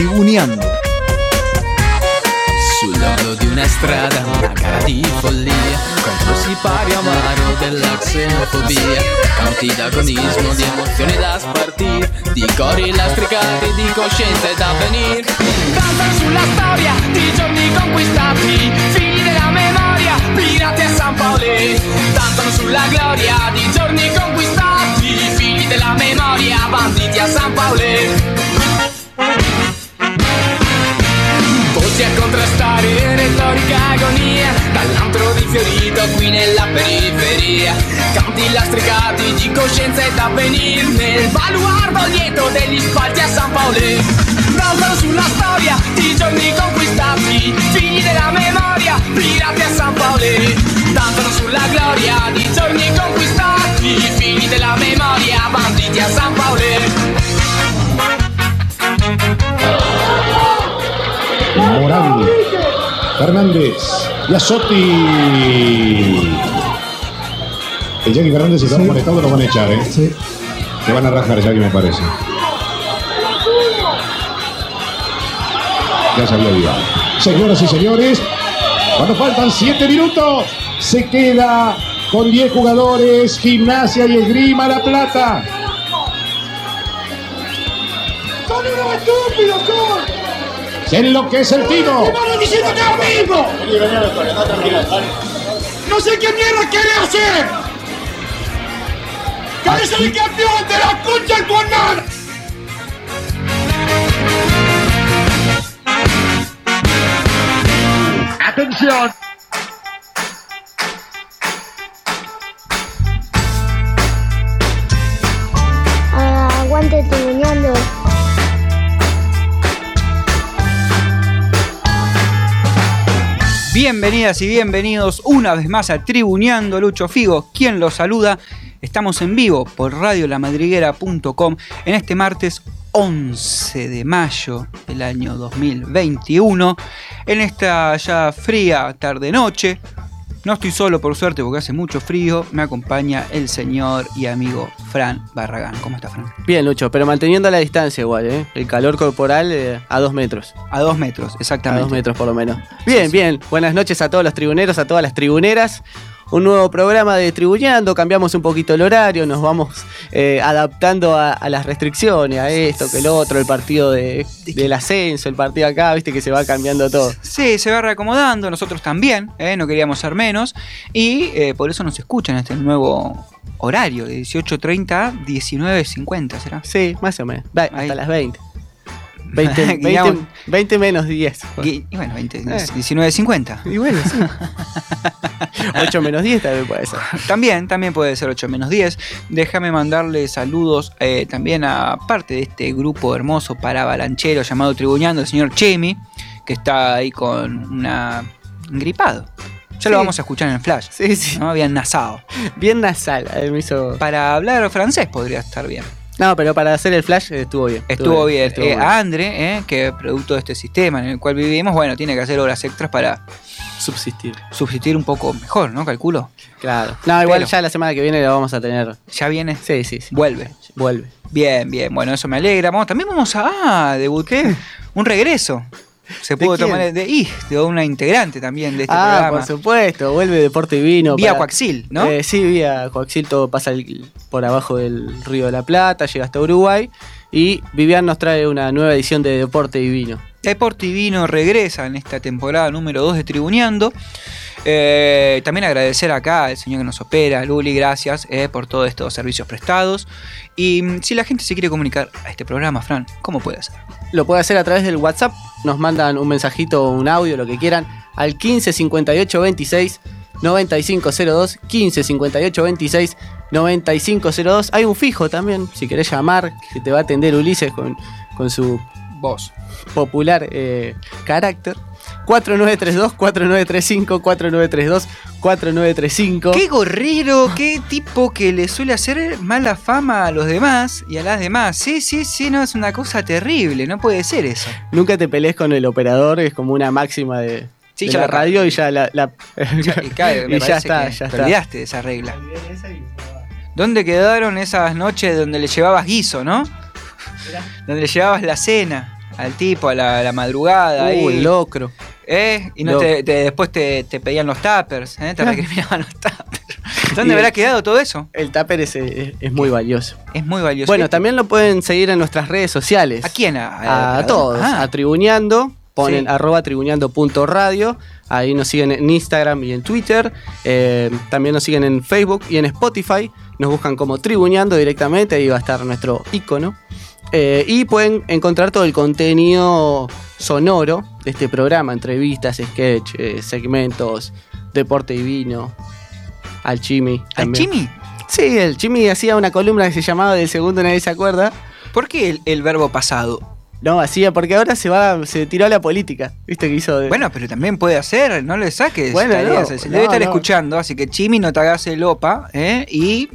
Tribuneando. Sull'orlo di una strada, una gara di follia. Contro il sipario amaro della xenofobia. Campi d'agonismo, di emozioni da spartire Di cori lastricati, di coscienze da venire Danzano sulla storia di giorni conquistati. Figli della memoria, pirati a San Paolo Danzano sulla gloria di giorni conquistati. Figli della memoria, banditi a San Paolo a contrastare, retorica agonia Dall'antro di Fiorito qui nella periferia. Canti lastricati di coscienza ed avvenir Nel baluardo lieto degli spalti a San Paolo Danzano sulla storia di giorni conquistati. Figli della memoria, pirati a San Paolo Danzano sulla gloria di giorni conquistati. Figli della memoria, banditi a San Paolo Morandi, Fernández, Yasotti. El Jackie Fernández está conectado, lo van a echar, ¿eh? Sí. Van a rajar, Jackie, me parece. Ya se había olvidado. Señoras y señores, cuando faltan 7 minutos, se queda con 10 jugadores, Gimnasia y Esgrima La Plata. ¡Son unos estúpidos! Se enloquece el tiro. ¡Estamos diciendo que es mismo! ¡No sé qué mierda quiere hacer! ¡Cabeza de campeón de la concha de tu hermana! ¡Atención! Bienvenidas y bienvenidos una vez más a Tribuneando Lucho Figo, quien los saluda. Estamos en vivo por radiolamadriguera.com en este martes 11 de mayo del año 2021, en esta ya fría tarde-noche. No estoy solo por suerte porque hace mucho frío, me acompaña el señor y amigo Fran Barragán. ¿Cómo está Fran? Bien, Lucho, pero manteniendo la distancia igual, ¿eh? El calor corporal eh, a dos metros. A dos metros, A exactamente. dos metros por lo menos. Bien, bien. Buenas noches a todos los tribuneros, a todas las tribuneras. Un nuevo programa de Tribuñando, cambiamos un poquito el horario, nos vamos eh, adaptando a, a las restricciones, a esto, que el otro, el partido de, del ascenso, el partido acá, viste que se va cambiando todo. Sí, se va reacomodando, nosotros también, ¿eh? no queríamos ser menos, y eh, por eso nos escuchan este nuevo horario, de 18.30 a 19.50, ¿será? Sí, más o menos. Ahí. hasta las 20. 20, 20, Digamos- 20 menos 10. Y, y bueno, 20, Eh. 19.50. Y bueno, sí. 8 menos 10 también puede ser. También, también puede ser 8 menos 10. Déjame mandarle saludos eh, también a parte de este grupo hermoso para avalanchero llamado Tribuñando, el señor Chemi, que está ahí con una un gripado. Ya lo Sí. vamos a escuchar en el flash. Sí, sí. ¿no? Habían nasado. Bien nasal. él me hizo... Para hablar francés podría estar bien. No, pero para hacer el flash eh, estuvo bien. Estuvo bien. estuvo Eh, bien. a Andre, eh, que producto de este sistema en el cual vivimos, bueno, tiene que hacer horas extras para Subsistir. subsistir un poco mejor, ¿no? Calculo. Claro. No, igual Pero- ya la semana que viene lo vamos a tener. Ya viene. Sí, sí, sí. Vuelve. Vuelve. Bien, bien. Bueno, eso me alegra. Vamos, también vamos a. Ah, debuté. Un regreso. Se ¿De pudo quién? tomar de, de una integrante también de este ah, programa. por supuesto. Vuelve Deporte y Vino. Vía para- Coaxil, ¿no? Eh, sí, vía Coaxil. Todo pasa el- por abajo del Río de la Plata, llega hasta Uruguay. Y Vivian nos trae una nueva edición de Deporte y Vino. Deporte y Vino regresa en esta temporada número 2 de Tribuneando. Eh, también agradecer acá al señor que nos opera, Luli, gracias eh, por todos estos servicios prestados. Y mm, si la gente se quiere comunicar a este programa, Fran, ¿cómo puede hacer? Lo puede hacer a través del WhatsApp. Nos mandan un mensajito, un audio, lo que quieran, al 15 58 26 9502. 15 58 26 9502. Hay un fijo también, si querés llamar, que te va a atender Ulises con, con su Vos. popular eh, carácter. 4932 4935 4932 4935. Qué gorrero, qué tipo que le suele hacer mala fama a los demás y a las demás. Sí, sí, sí, no, es una cosa terrible, no puede ser eso. Nunca te pelees con el operador, es como una máxima de, Sí, de ya la radio y ya la. la- Ya- y claro, me y ya está, que ya te está. olvidaste de esa regla. ¿Dónde quedaron esas noches donde le llevabas guiso, no? Donde le llevabas la cena al tipo a la, a la madrugada. ahí. Uh, el locro. ¿Eh? Y no Loco. te, te- después te, te pedían los tuppers, ¿eh? te Ah. recriminaban los tuppers. ¿Dónde habrá quedado todo eso? El tupper es, es- es muy valioso. Es muy valioso. Bueno, ¿Eh? también lo pueden seguir en nuestras redes sociales. ¿A quién? ¿A, A, todos. Ah, A Tribuñando. Ponen Sí. arroba tribuñando.radio. Ahí nos siguen en Instagram y en Twitter. Eh, también nos siguen en Facebook y en Spotify. Nos buscan como Tribuñando directamente. Ahí va a estar nuestro icono. Eh, y pueden encontrar todo el contenido sonoro de este programa: entrevistas, sketch, eh, segmentos, deporte divino. Al Chimi. ¿Al. Chimi? Sí, el Chimi hacía una columna que se llamaba Del segundo nadie se acuerda. ¿Por qué el, el verbo pasado? No, hacía, porque ahora se va, se tiró a la política. ¿Viste que hizo? de- Bueno, pero también puede hacer, no le saques. Bueno, no, se no, debe estar no. escuchando, así que Chimi no te hagas el opa, ¿eh? Y.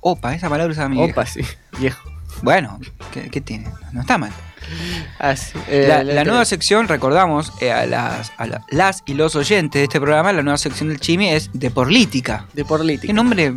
Opa, esa palabra usa mi. Opa, sí, viejo. Bueno, ¿qué, qué tiene? No está mal. Así, eh, La, nueva sección, recordamos eh, a, las, a la- las y los oyentes de este programa, la nueva sección del Chimi es de política. de política. Qué nombre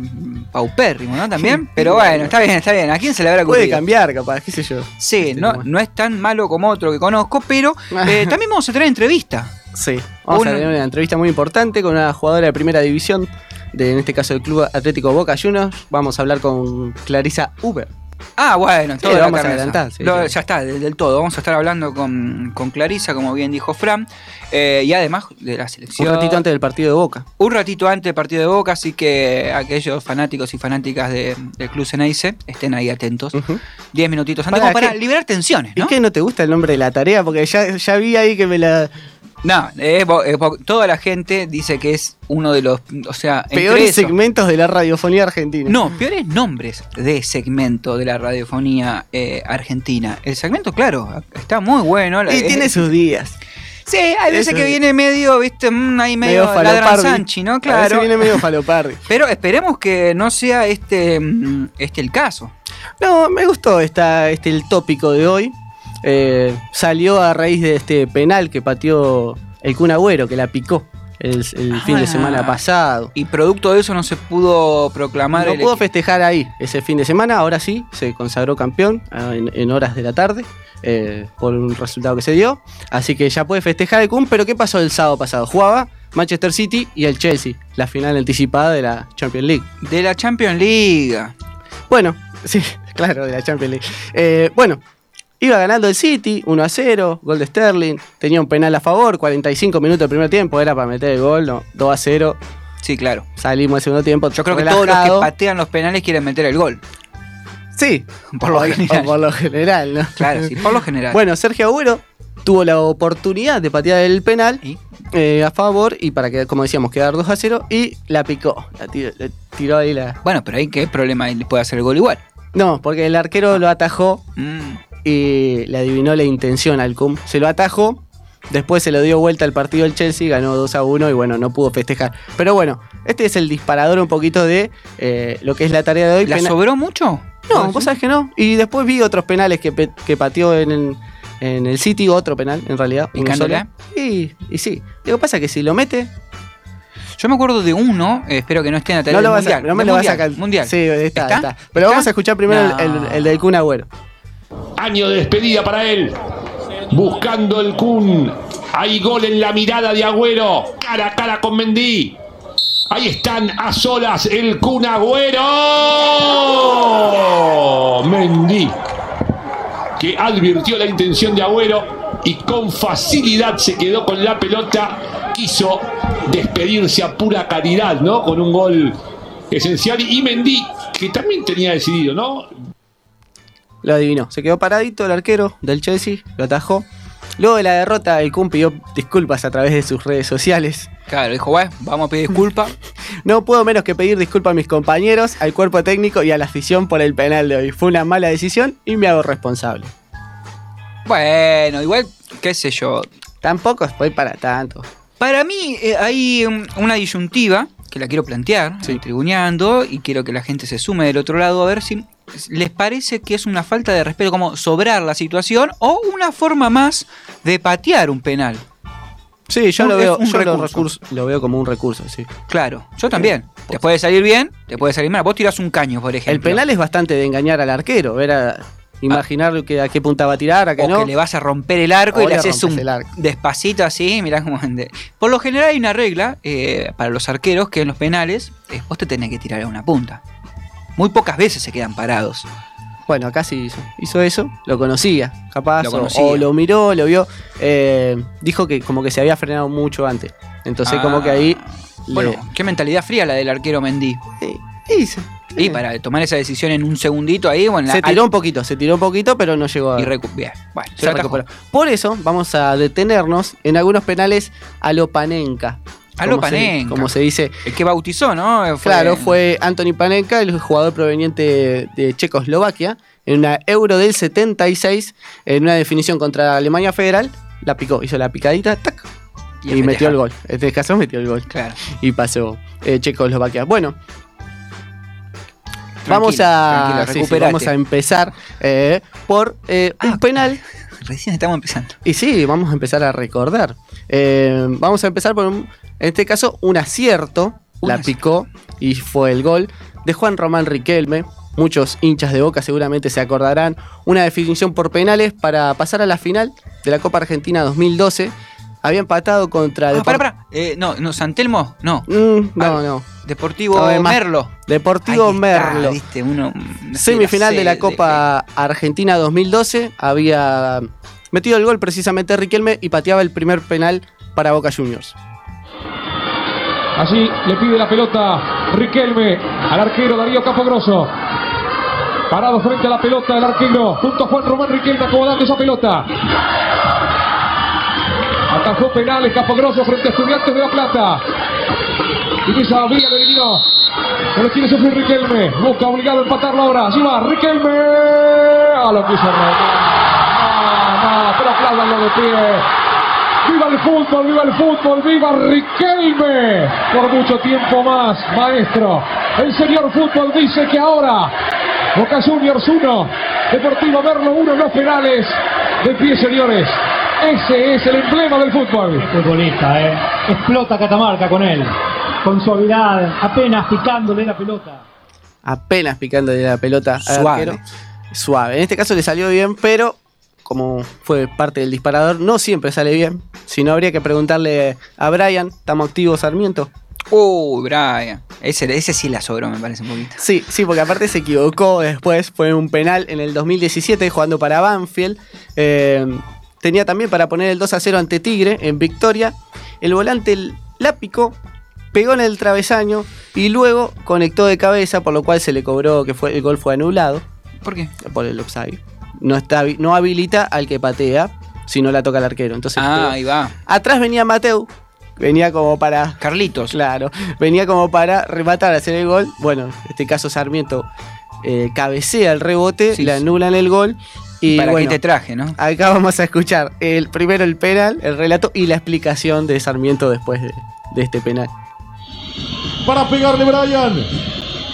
paupérrimo, ¿no? También. Pero bueno, está bien, está bien. ¿A quién se le habrá ocurrido? Puede cambiar, capaz, qué sé yo. Sí, Este, no, no es tan malo como otro que conozco, pero eh, también vamos a tener entrevista. Sí, vamos Un- a tener una entrevista muy importante con una jugadora de primera división, de, en este caso del Club Atlético Boca Juniors. Vamos a hablar con Clarisa Uber. Ah, bueno, todo lo la vamos a adelantar, sí, Lo- sí. Ya está, del, del todo. Vamos a estar hablando con, con Clarisa, como bien dijo Fran, eh, y además de la Un selección. ratito antes del partido de Boca. Un ratito antes del partido de Boca, así que aquellos fanáticos y fanáticas de- del Club Ceneice estén ahí atentos. Diez minutitos antes, Pará, como para ¿qué- liberar tensiones, ¿Y ¿no? qué no te gusta el nombre de la tarea? Porque ya, ya vi ahí que me la. No, eh, eh, toda la gente dice que es uno de los. O sea, Peores eso- segmentos de la radiofonía argentina. No, peores nombres de segmento de la radiofonía eh, argentina. El segmento, claro, está muy bueno. Y tiene sus días. Sí, hay veces Eso que viene medio, viste, mm, ahí medio, Medio ladran falopardi. Sanchi, ¿no? A veces Claro. viene medio falopardi. Pero esperemos que no sea este, mm, este el caso. No, me gustó esta, este, el tópico de hoy. Eh, salió a raíz de este penal que pateó el Kun Agüero, que la picó el, el fin de Ah. semana pasado. Y producto de eso no se pudo proclamar No el pudo equipo. festejar ahí ese fin de semana, ahora sí, se consagró campeón ah, en, en horas de la tarde eh, por un resultado que se dio. Así que ya puede festejar el Kun, pero ¿qué pasó el sábado pasado? Jugaba Manchester City y el Chelsea, la final anticipada de la Champions League. De la Champions League. Bueno, sí, claro, de la Champions League. Eh, bueno, iba ganando el City, 1 a 0, gol de Sterling, tenía un penal a favor, 45 minutos del primer tiempo, era para meter el gol, no, 2 a 0, Sí, claro. salimos del segundo tiempo. Yo creo que todos los que patean los penales quieren meter el gol. Sí, Por lo general. por lo general, ¿no? Claro, sí, por lo general. Bueno, Sergio Agüero tuvo la oportunidad de patear el penal ¿Y? eh, a favor y para que, como decíamos, quedar 2 a 0 y la picó, la tiró, ahí la... Bueno, pero ahí qué problema le puede hacer el gol igual. No, porque el arquero lo atajó Mm. Y le adivinó la intención al Cum. Se lo atajó, después se lo dio vuelta al partido del Chelsea, ganó 2 a 1 y bueno, no pudo festejar. Pero bueno, este es el disparador un poquito de eh, lo que es la tarea de hoy. ¿La Pena- sobró mucho? no, vos sabés que no. Y después vi otros penales que, pe- que pateó en el, en el City, otro penal en realidad. Y, y sí. Lo que pasa es que si lo mete, Yo me acuerdo de uno, eh, espero que no esté en la tarea no lo vas mundial. a, no me lo vas a sacar. Mundial. Sí, está, ¿Está? está. Pero ¿Está? vamos a escuchar primero No. el, el- el del Kun Agüero. Año de despedida para él. Buscando el Kun. Hay gol en la mirada de Agüero. Cara a cara con Mendy. Ahí están a solas el Kun Agüero. Mendy. Que advirtió la intención de Agüero y con facilidad se quedó con la pelota. Quiso despedirse a pura caridad, ¿no? Con un gol esencial. Y Mendy, que también tenía decidido, ¿no? Lo adivinó. Se quedó paradito el arquero del Chelsea, lo atajó. Luego de la derrota, el Kun pidió disculpas a través de sus redes sociales. Claro, dijo, bueno, vamos a pedir disculpas. No puedo menos que pedir disculpas a mis compañeros, al cuerpo técnico y a la afición por el penal de hoy. Fue una mala decisión y me hago responsable. bueno, igual, qué sé yo. Tampoco fue para tanto. Para mí eh, hay um, una disyuntiva que la quiero plantear, Sí. tribuñando, y quiero que la gente se sume del otro lado a ver si les parece que es una falta de respeto, como sobrar la situación, o una forma más de patear un penal. Sí, yo lo veo, un yo lo, recurso. recurso- lo veo como un recurso, sí. Claro, yo también. Te puede salir bien, te puede salir mal. Vos tirás un caño, por ejemplo. El penal es bastante de engañar al arquero, era imaginar que, a qué punta va a tirar, a qué o no. que le vas a romper el arco O y le le haces un despacito así, mirá cómo... Por lo general hay una regla eh, para los arqueros que en los penales eh, vos te tenés que tirar a una punta. Muy pocas veces se quedan parados. Bueno, acá sí hizo, hizo eso, lo conocía, capaz, Lo conocía. O, lo miró, lo vio, eh, dijo que como que se había frenado mucho antes. Entonces Ah, como que ahí... le- Bueno, qué mentalidad fría la del arquero Mendy. eh, hizo. Y Eh, para tomar esa decisión en un segundito ahí, bueno, Se tiró un poquito, se tiró un poquito, pero no llegó a... y recu- bien. Bueno, se se. Por eso vamos a detenernos en algunos penales a lo Panenka. Como se- Panenka. Como se dice. El que bautizó, ¿no? Claro, fue Anthony Panenka, el jugador proveniente de Checoslovaquia, en una Euro del 76, en una definición contra Alemania Federal, la picó, hizo la picadita, tac, Y metió el gol. En este caso metió el gol Claro. y pasó eh, Checoslovaquia. Bueno, Tranquilo, vamos a, sí, vamos a empezar eh, por eh, un Ah, penal. Recién estamos empezando. Y sí, vamos a empezar a recordar. Vamos a empezar por, un- en este caso, un acierto. Un la acierto. picó y fue el gol de Juan Román Riquelme. Muchos hinchas de Boca seguramente se acordarán. Una definición por penales para pasar a la final de la Copa Argentina 2012. Había empatado contra... Ah, pará, pará. Eh, no, no, Santelmo, no. Mm, no, no. Deportivo No, Merlo. Deportivo está, Merlo. viste, uno, Semifinal de la Copa Argentina 2012. Había metido el gol precisamente Riquelme y pateaba el primer penal para Boca Juniors. Allí le pide la pelota Riquelme al arquero Darío Capogroso. Parado frente a la pelota el arquero, junto a Juan Román Riquelme acomodando esa pelota. Atajó penales Capogroso frente a Estudiantes de La Plata. Y esa vía lo eliminó. No lo quiere sufrir Riquelme. Busca obligado a empatarlo ahora. Allí va Riquelme. A lo quiso No, no, pero apláudanlo de pie. ¡Viva el fútbol! ¡Viva el fútbol! ¡Viva Riquelme! Por mucho tiempo más, maestro. El señor fútbol dice que ahora Boca Juniors 1, Deportivo Merlo 1 en los penales. De pie, señores. Ese es el emblema del fútbol. futbolista, ¿eh? Explota Catamarca con él. Con suavidad, apenas picándole la pelota. Apenas picando la pelota Suave. arquero. Suave. En este caso le salió bien, pero como fue parte del disparador, no siempre sale bien. Si no, habría que preguntarle a Brian, ¿estamos activos Sarmiento? Uy, Brian. Ese, ese sí la sobró, me parece un poquito. Sí, sí, porque aparte se equivocó después, fue un penal en el 2017 jugando para Banfield. Eh, tenía también para poner el 2 a 0 ante Tigre en victoria. El volante la picó, pegó en el travesaño y luego conectó de cabeza, por lo cual se le cobró que fue, el gol fue anulado ¿Por qué? por el offside. No, está, no habilita al que patea si no la toca el arquero. Entonces, Ah, pegó. ahí va. atrás venía Mateu, venía como para Carlitos. Claro, venía como para rematar, hacer el gol. Bueno, en este caso Sarmiento eh, cabecea el rebote, Sí, le sí. anulan el gol. Y ¿Para bueno, qué te traje, no? acá vamos a escuchar el primero el penal, el relato y la explicación de Sarmiento después de, de este penal. para pegarle Brian.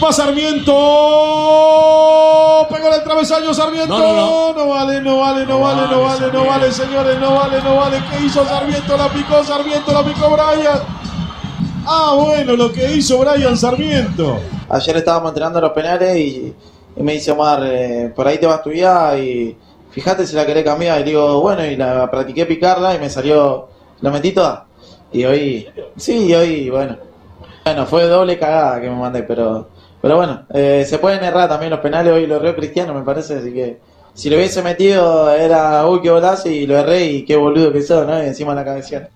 Va Sarmiento. Pegó el travesaño Sarmiento. No, no, No vale, no vale, no vale, no vale, no vale, señores, no vale, no vale. ¿Qué hizo Sarmiento? La picó Sarmiento, la picó Brian. Ah, bueno, lo que hizo Brian Sarmiento. Ayer estábamos entrenando los penales y, y me dice Omar, eh, por ahí te va a estudiar y fíjate si la querés cambiar. Y digo, bueno, y la practiqué picarla y me salió, la metí toda. Y hoy, sí, y hoy, bueno. Bueno, fue doble cagada que me mandé, pero, pero bueno, eh, se pueden errar también los penales. Hoy lo erró Cristiano, me parece, así que si lo hubiese metido era, uy, qué golazo y lo erré y qué boludo que soy, ¿no? Y encima la cabecearon.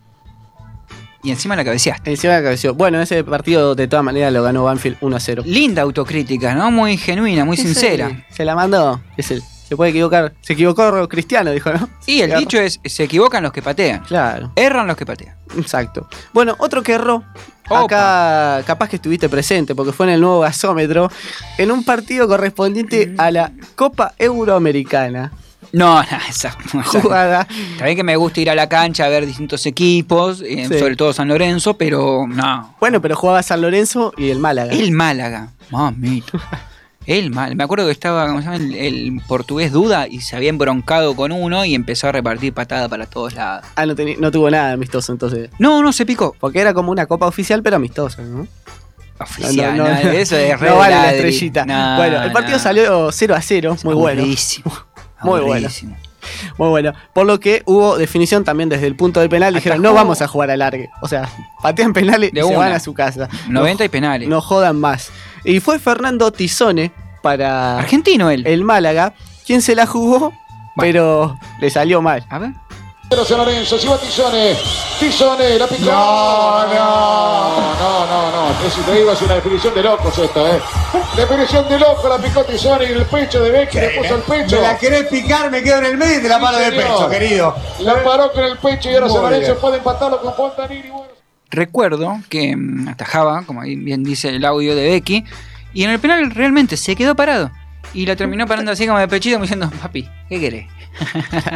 Y encima la cabeceaste. Encima la cabeció. Bueno, ese partido de todas maneras lo ganó Banfield 1 a 0. Linda autocrítica, ¿no? Muy genuina, muy sincera. Se la mandó. Es el, se puede equivocar. Se equivocó Cristiano, dijo, ¿no? Y el dicho es, se equivocan los que patean. Claro. Erran los que patean. Exacto. Bueno, otro que erró. Opa. Acá capaz que estuviste presente porque fue en el nuevo gasómetro en un partido correspondiente a la Copa Euroamericana. No, no, esa, esa- Jugada. Bien que me gusta ir a la cancha a ver distintos equipos, eh, Sí. sobre todo San Lorenzo, pero no. Bueno, pero jugaba San Lorenzo y el Málaga. El Málaga, mamita. El Málaga. Me acuerdo que estaba, ¿cómo se llama? El, el portugués Duda y se había embroncado con uno y empezó a repartir patada para todos lados. Ah, no, no tuvo nada de amistoso entonces. No, no se picó. Porque era como una copa oficial, pero amistosa, ¿no? Oficial, No, no, eso es no re vale la estrellita. No, bueno, el partido no. salió 0 a 0, muy bueno. Muy bueno. Muy bueno. Por lo que hubo definición también desde el punto del penal. Dijeron, no vamos a jugar al largue. O sea, patean penales y se van a su casa. 90 no, y penales. no jodan más. Y fue Fernando Tizone para Argentino él. el Málaga, quien se la jugó, pero le salió mal. A ver. Pero San Lorenzo, si va Tizone, Tizone, la picó. No, no. no, no, no. Es, te digo, es una definición de locos esta, ¿eh? Definición de loco, la picó Tizone y el pecho de Becky le puso el pecho. Me la querés picar, me quedo en el medio de la Sí, mano de pecho, querido. La paró con el pecho y ahora San Lorenzo puede empatarlo con Fontanini. Recuerdo que mm, atajaba, como ahí bien dice el audio de Becky, y en el penal realmente se quedó parado. Y la terminó parando así como de pechito, como diciendo, papi, ¿qué querés?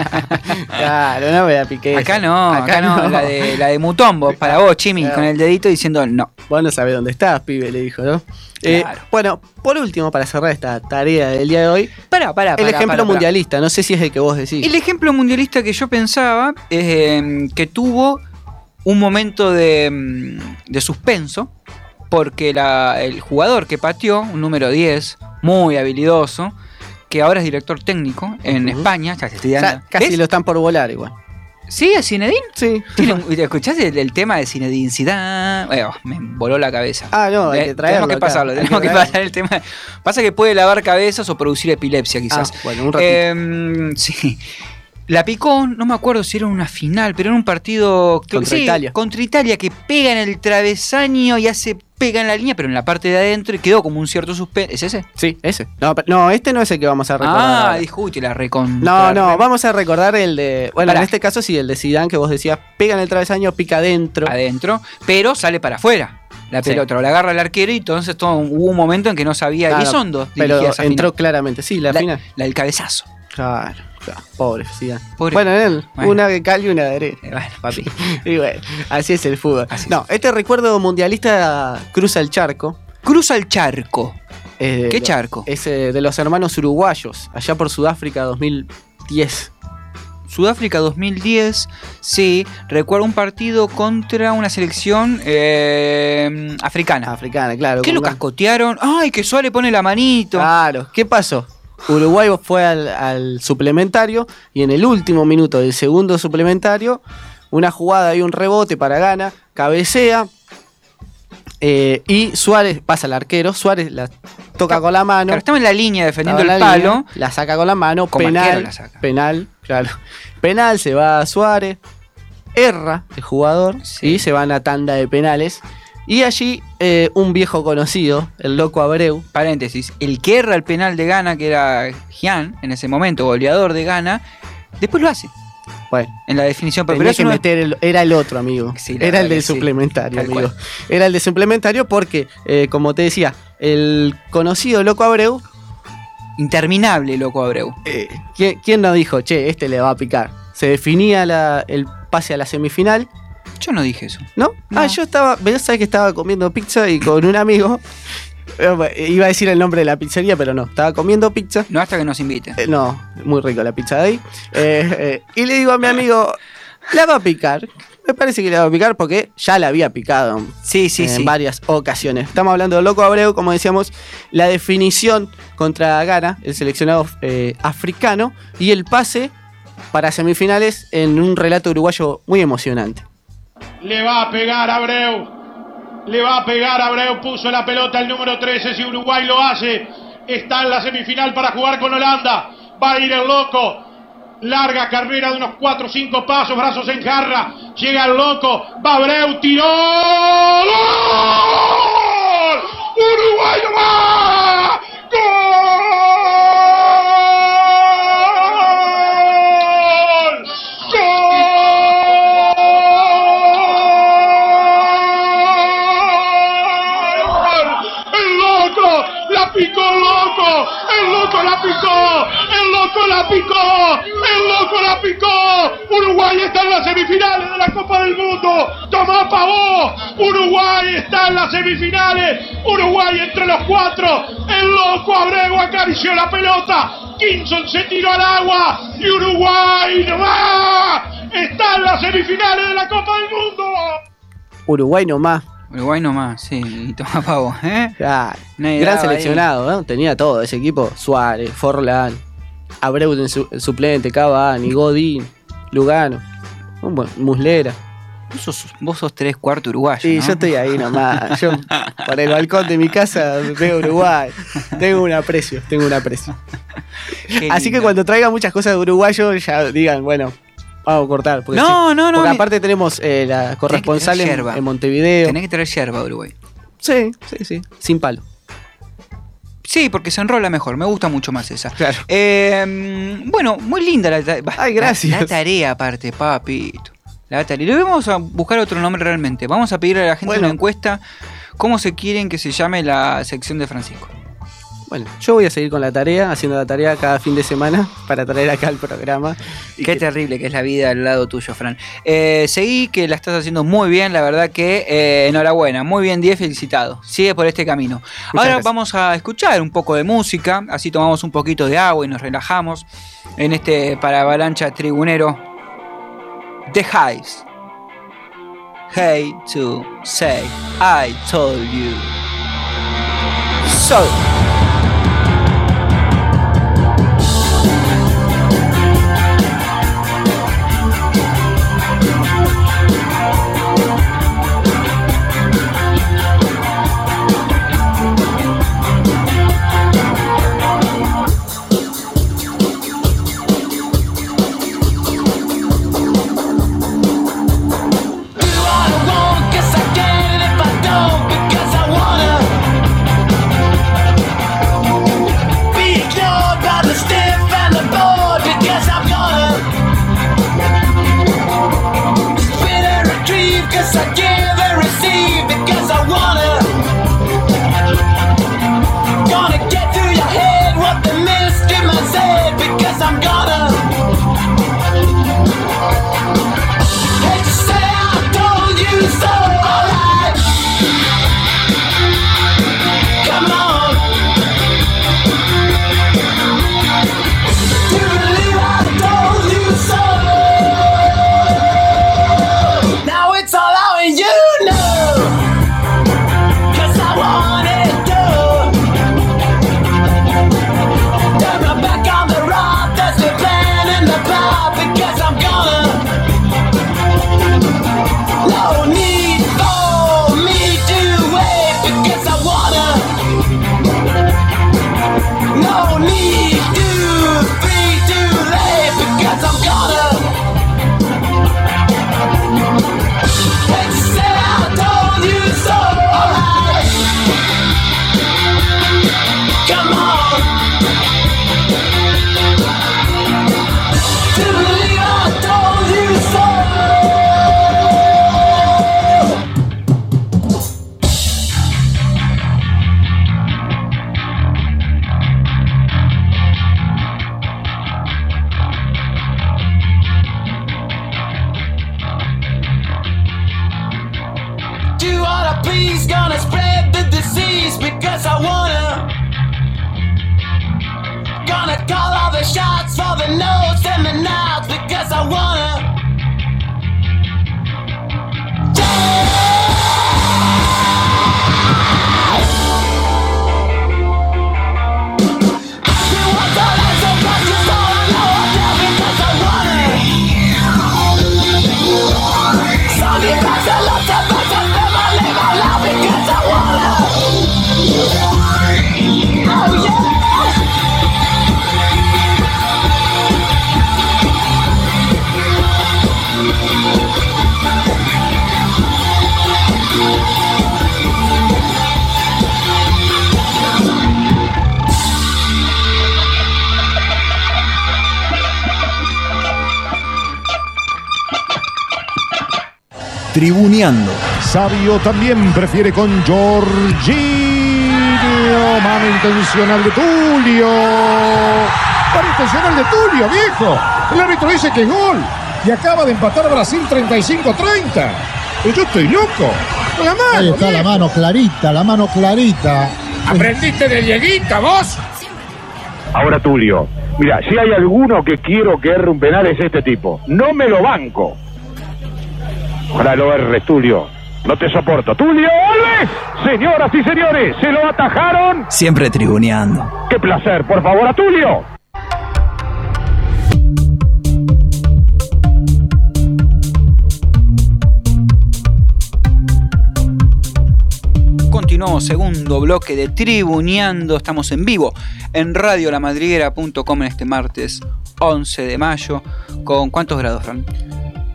Claro, no me la piqué. Acá no, acá, no, La, de, la de Mutombo, para vos, Chimi, Claro. con el dedito diciendo no. Vos no sabés dónde estás, pibe, le dijo, ¿no? Eh, Claro. bueno, por último, para cerrar esta tarea del día de hoy, Pará, pará, el pará, ejemplo pará, mundialista, no sé si es el que vos decís. El ejemplo mundialista que yo pensaba es eh, que tuvo un momento de, mm, de suspenso, porque la- el jugador que pateó, un número 10, muy habilidoso, que ahora es director técnico en. España, ya O sea, casi ¿Ves? lo están por volar igual. ¿Sí? ¿Es Zinedine? Sí. ¿Escuchás el, el tema de Zinedine Zidane? Bueno, me voló la cabeza. Ah, no, hay Eh, que traerlo tenemos que acá. pasarlo, Hay tenemos que, pasar el tema. Pasa que puede lavar cabezas o producir epilepsia quizás. Ah, bueno, un ratito. Eh, sí. La picó, no me acuerdo si era una final, pero era un partido creo Contra sí, Italia. contra Italia que pega en el travesaño y hace pega en la línea, pero en la parte de adentro y quedó como un cierto suspenso. ¿Es ese? Sí, ese. No, pero- no, este no es el que vamos a recordar. Ah, discute la recon. No, no, vamos a recordar el de. Bueno, en este caso sí, el de Zidane que vos decías, pega en el travesaño, pica adentro. adentro, pero sale para afuera. La Sí. pelota, o la agarra el arquero y entonces todo, hubo un momento en que no sabía. Claro, Elizondo pero dirigía esa entró final. claramente, sí, la, la, final. la del cabezazo. Claro, pobre Zidane. Pobre. Bueno, él, Bueno. una de cal y una de arena. Eh, Bueno, papi. Y bueno, así es el fútbol. Así no, este recuerdo mundialista cruza el charco. Cruza el charco. eh, ¿Qué lo- charco? Es eh, de los hermanos uruguayos, allá por Sudáfrica 2010. Sudáfrica 2010, sí, recuerdo un partido contra una selección eh, africana. Africana, claro. ¿Qué lo cascotearon? ¡Ay, que Suárez pone la manito! Claro, ¿qué pasó? Uruguay fue al, al suplementario y en el último minuto del segundo suplementario, una jugada y un rebote para Gana, cabecea eh, y Suárez pasa al arquero, Suárez la toca con la mano. Claro, estaba en la línea defendiendo el línea, palo. la saca con la mano, penal, la saca. penal, claro. Penal, se va a Suárez, erra el jugador Sí. y se van a tanda de penales. Y allí eh, un viejo conocido, el loco Abreu, Paréntesis, el que erra el penal de Ghana, que era Gian, en ese momento, goleador de Ghana, después lo hace bueno, en la definición. Pero que meter el- era el otro, amigo. Sí, era el del sí. suplementario, amigo. cual. Era el del suplementario porque, eh, como te decía, el conocido Loco Abreu, interminable, loco Abreu. eh, ¿quién, quién no dijo, che, este le va a picar? Se definía la- el pase a la semifinal, Yo no dije eso. ¿no? No. Ah, yo estaba, vos sabés que estaba comiendo pizza y con un amigo, eh, iba a decir el nombre de la pizzería, pero no, estaba comiendo pizza. No hasta que nos inviten. Eh, no, muy rico la pizza de ahí. Eh, eh, y le digo a mi amigo, la va a picar. Me parece que la va a picar porque ya la había picado Sí, sí, en sí. varias ocasiones. Estamos hablando de Loco Abreu, como decíamos, la definición contra Ghana, el seleccionado africano, y el pase para semifinales en un relato uruguayo muy emocionante. Le va a pegar Abreu. Le va a pegar Abreu. Puso la pelota el número 13. Si Uruguay lo hace, está en la semifinal para jugar con Holanda. Va a ir el loco. Larga carrera de unos 4 o 5 pasos. Brazos en jarra. Llega el loco. Va Abreu. Tiró. ¡Gol! ¡Uruguay va! ¡Gol! Loco la picó! ¡El loco la picó! Uruguay está en las semifinales de la Copa del Mundo. ¡Tomá pavó! Uruguay está en las semifinales. Uruguay entre los cuatro. El loco Abreu acarició la pelota. Kinson se tiró al agua. Y Uruguay no va. Está en las semifinales de la Copa del Mundo. Uruguay nomás. Uruguay nomás, sí, y toma pavo, ¿eh? Claro. Gran seleccionado, ¿no? Tenía todo ese equipo. Suárez, Forlán, Abreu en su, suplente, Cavani, Godín, Lugano, Muslera. Vos sos, vos sos tres cuartos uruguayo. Sí, ¿no? yo estoy ahí nomás. Yo por el balcón de mi casa veo Uruguay. Tengo un aprecio, tengo un aprecio. Así que cuando traiga muchas cosas de uruguayo, ya digan, bueno, vamos a cortar. Porque No, sí, no, no, Porque aparte tenemos eh, la corresponsal en, en Montevideo. Tenés que traer yerba a Uruguay. Sí, sí, sí. Sin palo. Sí, porque se enrola mejor. Me gusta mucho más esa. Claro. Eh, bueno, muy linda la, ta- Ay, gracias. La, la tarea, aparte, papito. La tarea. Le vamos a buscar otro nombre realmente. Vamos a pedirle a la gente Bueno. una encuesta. ¿Cómo se quieren que se llame la sección de Francisco? Bueno, yo voy a seguir con la tarea, haciendo la tarea cada fin de semana para traer acá el programa. Qué que- terrible que es la vida al lado tuyo, Fran. Eh, seguí que la estás haciendo muy bien, la verdad que eh, enhorabuena. Muy bien, 10, felicitado. Sigue por este camino. Ahora gracias. vamos a escuchar un poco de música, así tomamos un poquito de agua y nos relajamos en este para avalancha tribunero. The Hives. Hey to say I told you. So. Shots for the notes and the nods because I wanna. Tribuneando. Sabio también prefiere con Jorginho. Mano intencional de Tulio. Mano intencional de Tulio, viejo. El árbitro dice que es gol. Y acaba de empatar Brasil 35-30. Pero yo estoy loco. La mano, Ahí está la mano clarita, la mano clarita. ¿Aprendiste de Dieguita vos? Ahora Tulio, mira, si hay alguno que quiero que erre un penal es este tipo. No me lo banco. Ojalá lo erre, Tulio. No te soporto. ¡Tulio! Señoras y señores, se lo atajaron. Siempre tribuneando. ¡Qué placer! Por favor, a Tulio. Continuamos, segundo bloque de Tribuneando. Estamos en vivo en radiolamadriguera.com en este martes 11 de mayo. ¿Con cuántos grados, Fran?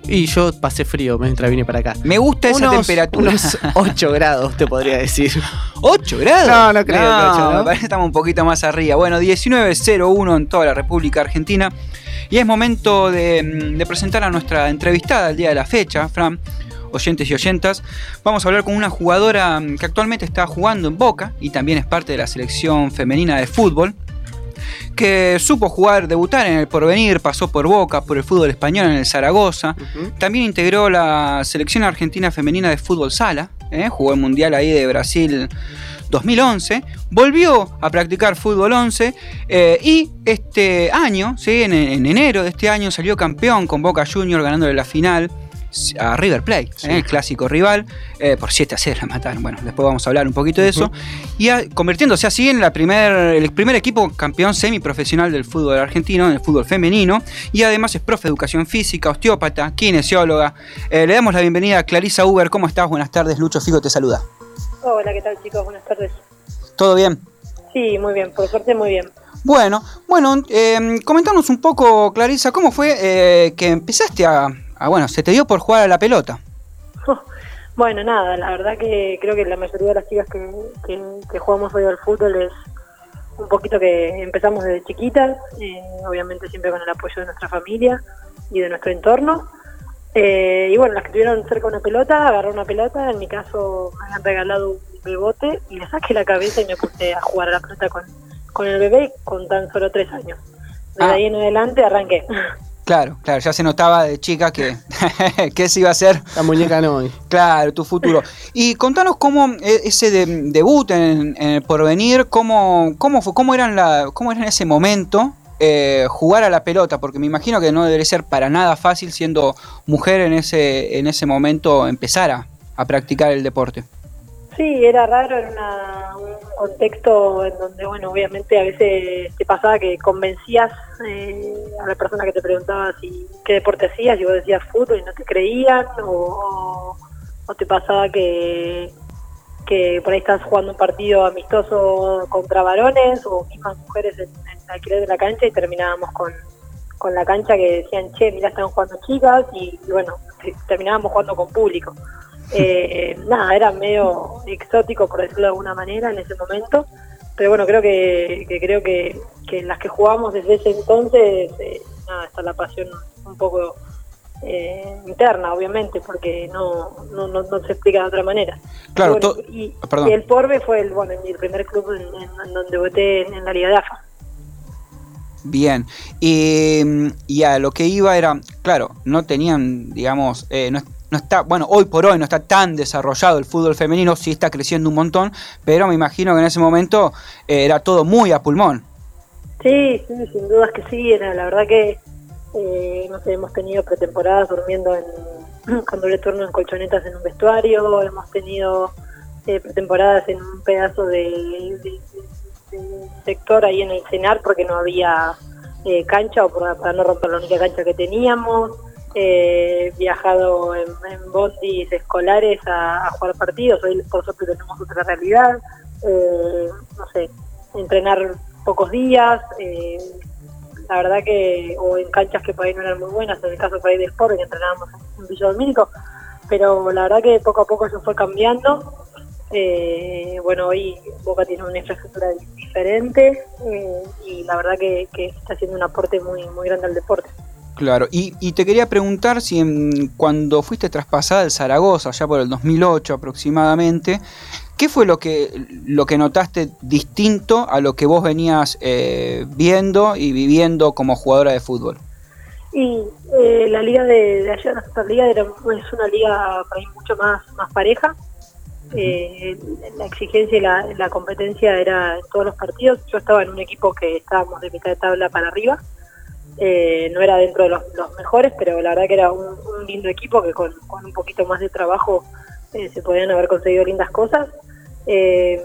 Y yo pasé frío mientras vine para acá. Me gusta esa Unos- temperatura. Unos 8 grados, te podría decir. ¿8 grados? No, no creo que ocho, ¿no? me parece que estamos un poquito más arriba. Bueno, 19.01 en toda la República Argentina. Y es momento de, mm, de presentar a nuestra entrevistada el día de la fecha, Fran, oyentes y oyentas. Vamos a hablar con una jugadora mm, que actualmente está jugando en Boca y también es parte de la selección femenina de fútbol. Que supo jugar, debutar en el Porvenir, pasó por Boca, por el fútbol español en el Zaragoza. También integró la selección argentina femenina de fútbol sala. ¿eh? Jugó el mundial ahí de Brasil 2011. Volvió a practicar fútbol 11 eh, y este año, ¿sí? en, en enero de este año, salió campeón con Boca Junior ganándole la final a River Plate, ¿eh? el clásico rival, eh, por 7 a 0 la mataron. Bueno, después vamos a hablar un poquito de eso. Y a- convirtiéndose así en la primer, el primer equipo campeón semiprofesional del fútbol argentino, en el fútbol femenino. Y además es profe de educación física, osteópata, kinesióloga. Eh, le damos la bienvenida a Clarisa Uber. ¿Cómo estás? Buenas tardes, Lucho Figo te saluda. Hola, ¿qué tal chicos? Buenas tardes. ¿Todo bien? Sí, muy bien, por suerte muy bien. Bueno, bueno, eh, comentanos un poco, Clarisa, ¿cómo fue eh, que empezaste a, a, bueno, se te dio por jugar a la pelota? Bueno, nada, la verdad que creo que la mayoría de las chicas que, que, que jugamos hoy al fútbol es un poquito que empezamos desde chiquitas, eh, obviamente siempre con el apoyo de nuestra familia y de nuestro entorno. Eh, y bueno, las que tuvieron cerca una pelota, agarré una pelota, en mi caso me han regalado un bebote y le saqué la cabeza y me puse a jugar a la pelota con, con el bebé con tan solo tres años. Desde Ah. ahí en adelante arranqué. Claro, claro, ya se notaba de chica que, que ese iba a ser. La muñeca no. Claro, tu futuro. Y contanos cómo eh, ese de- debut en, en el porvenir, cómo, cómo fue, cómo eran la, cómo era en ese momento eh, jugar a la pelota, porque me imagino que no debería ser para nada fácil siendo mujer en ese, en ese momento empezar a, a practicar el deporte. Sí, era raro, era una- un contexto en donde, bueno, obviamente a veces te pasaba que convencías eh, a la persona que te preguntaba si qué deporte hacías y vos decías fútbol y no te creían, o, te pasaba que, que por ahí estás jugando un partido amistoso contra varones o mismas mujeres en, en el alquiler de la cancha y terminábamos con, con la cancha que decían, che, mirá, están jugando chicas y, bueno, te- terminábamos jugando con público. Eh, nada, era medio exótico por decirlo de alguna manera en ese momento, pero bueno, creo que, que creo que, que las que jugamos desde ese entonces, eh, nada, está la pasión un poco eh, interna, obviamente, porque no, no, no, no se explica de otra manera. Claro, Y bueno, to- y, perdón. y el Porbe fue el, bueno, el primer club en, en- en donde voté en, en la Liga de AFA. Bien, y, y a lo que iba era, claro, no tenían, digamos, eh, no, no está, bueno, hoy por hoy no está tan desarrollado el fútbol femenino, sí está creciendo un montón, pero me imagino que en ese momento eh, era todo muy a pulmón. Sí, sí, sin dudas que sí. La verdad que eh, no sé, hemos tenido pretemporadas durmiendo en, con turno en colchonetas en un vestuario, hemos tenido eh, pretemporadas en un pedazo de, de- sector ahí en el cenar porque no había eh, cancha o por- para no romper la única cancha que teníamos. Eh, viajado en, en escolares a, a jugar partidos, hoy por suerte tenemos otra realidad. Eh, no sé, entrenar pocos días, eh, la verdad que, o en canchas que por ahí no eran muy buenas, en el caso por ahí de Sport, que entrenábamos en Villa Domínico, pero la verdad que poco a poco eso fue cambiando. Eh, bueno, hoy Boca tiene una infraestructura diferente eh, y la verdad que, que está haciendo un aporte muy, muy grande al deporte. Claro, y, y te quería preguntar si en- cuando fuiste traspasada al Zaragoza, allá por el 2008 aproximadamente, ¿qué fue lo que, lo que notaste distinto a lo que vos venías eh, viendo y viviendo como jugadora de fútbol? Y eh, la liga de, de ayer, nuestra liga era, es una liga para mí mucho más, más pareja. Eh, la exigencia y la, la competencia era en todos los partidos. Yo estaba en un equipo que estábamos de mitad de tabla para arriba. Eh, no era dentro de los, mejores, pero la verdad que era un, lindo equipo que con, un poquito más de trabajo eh, se podían haber conseguido lindas cosas. Eh,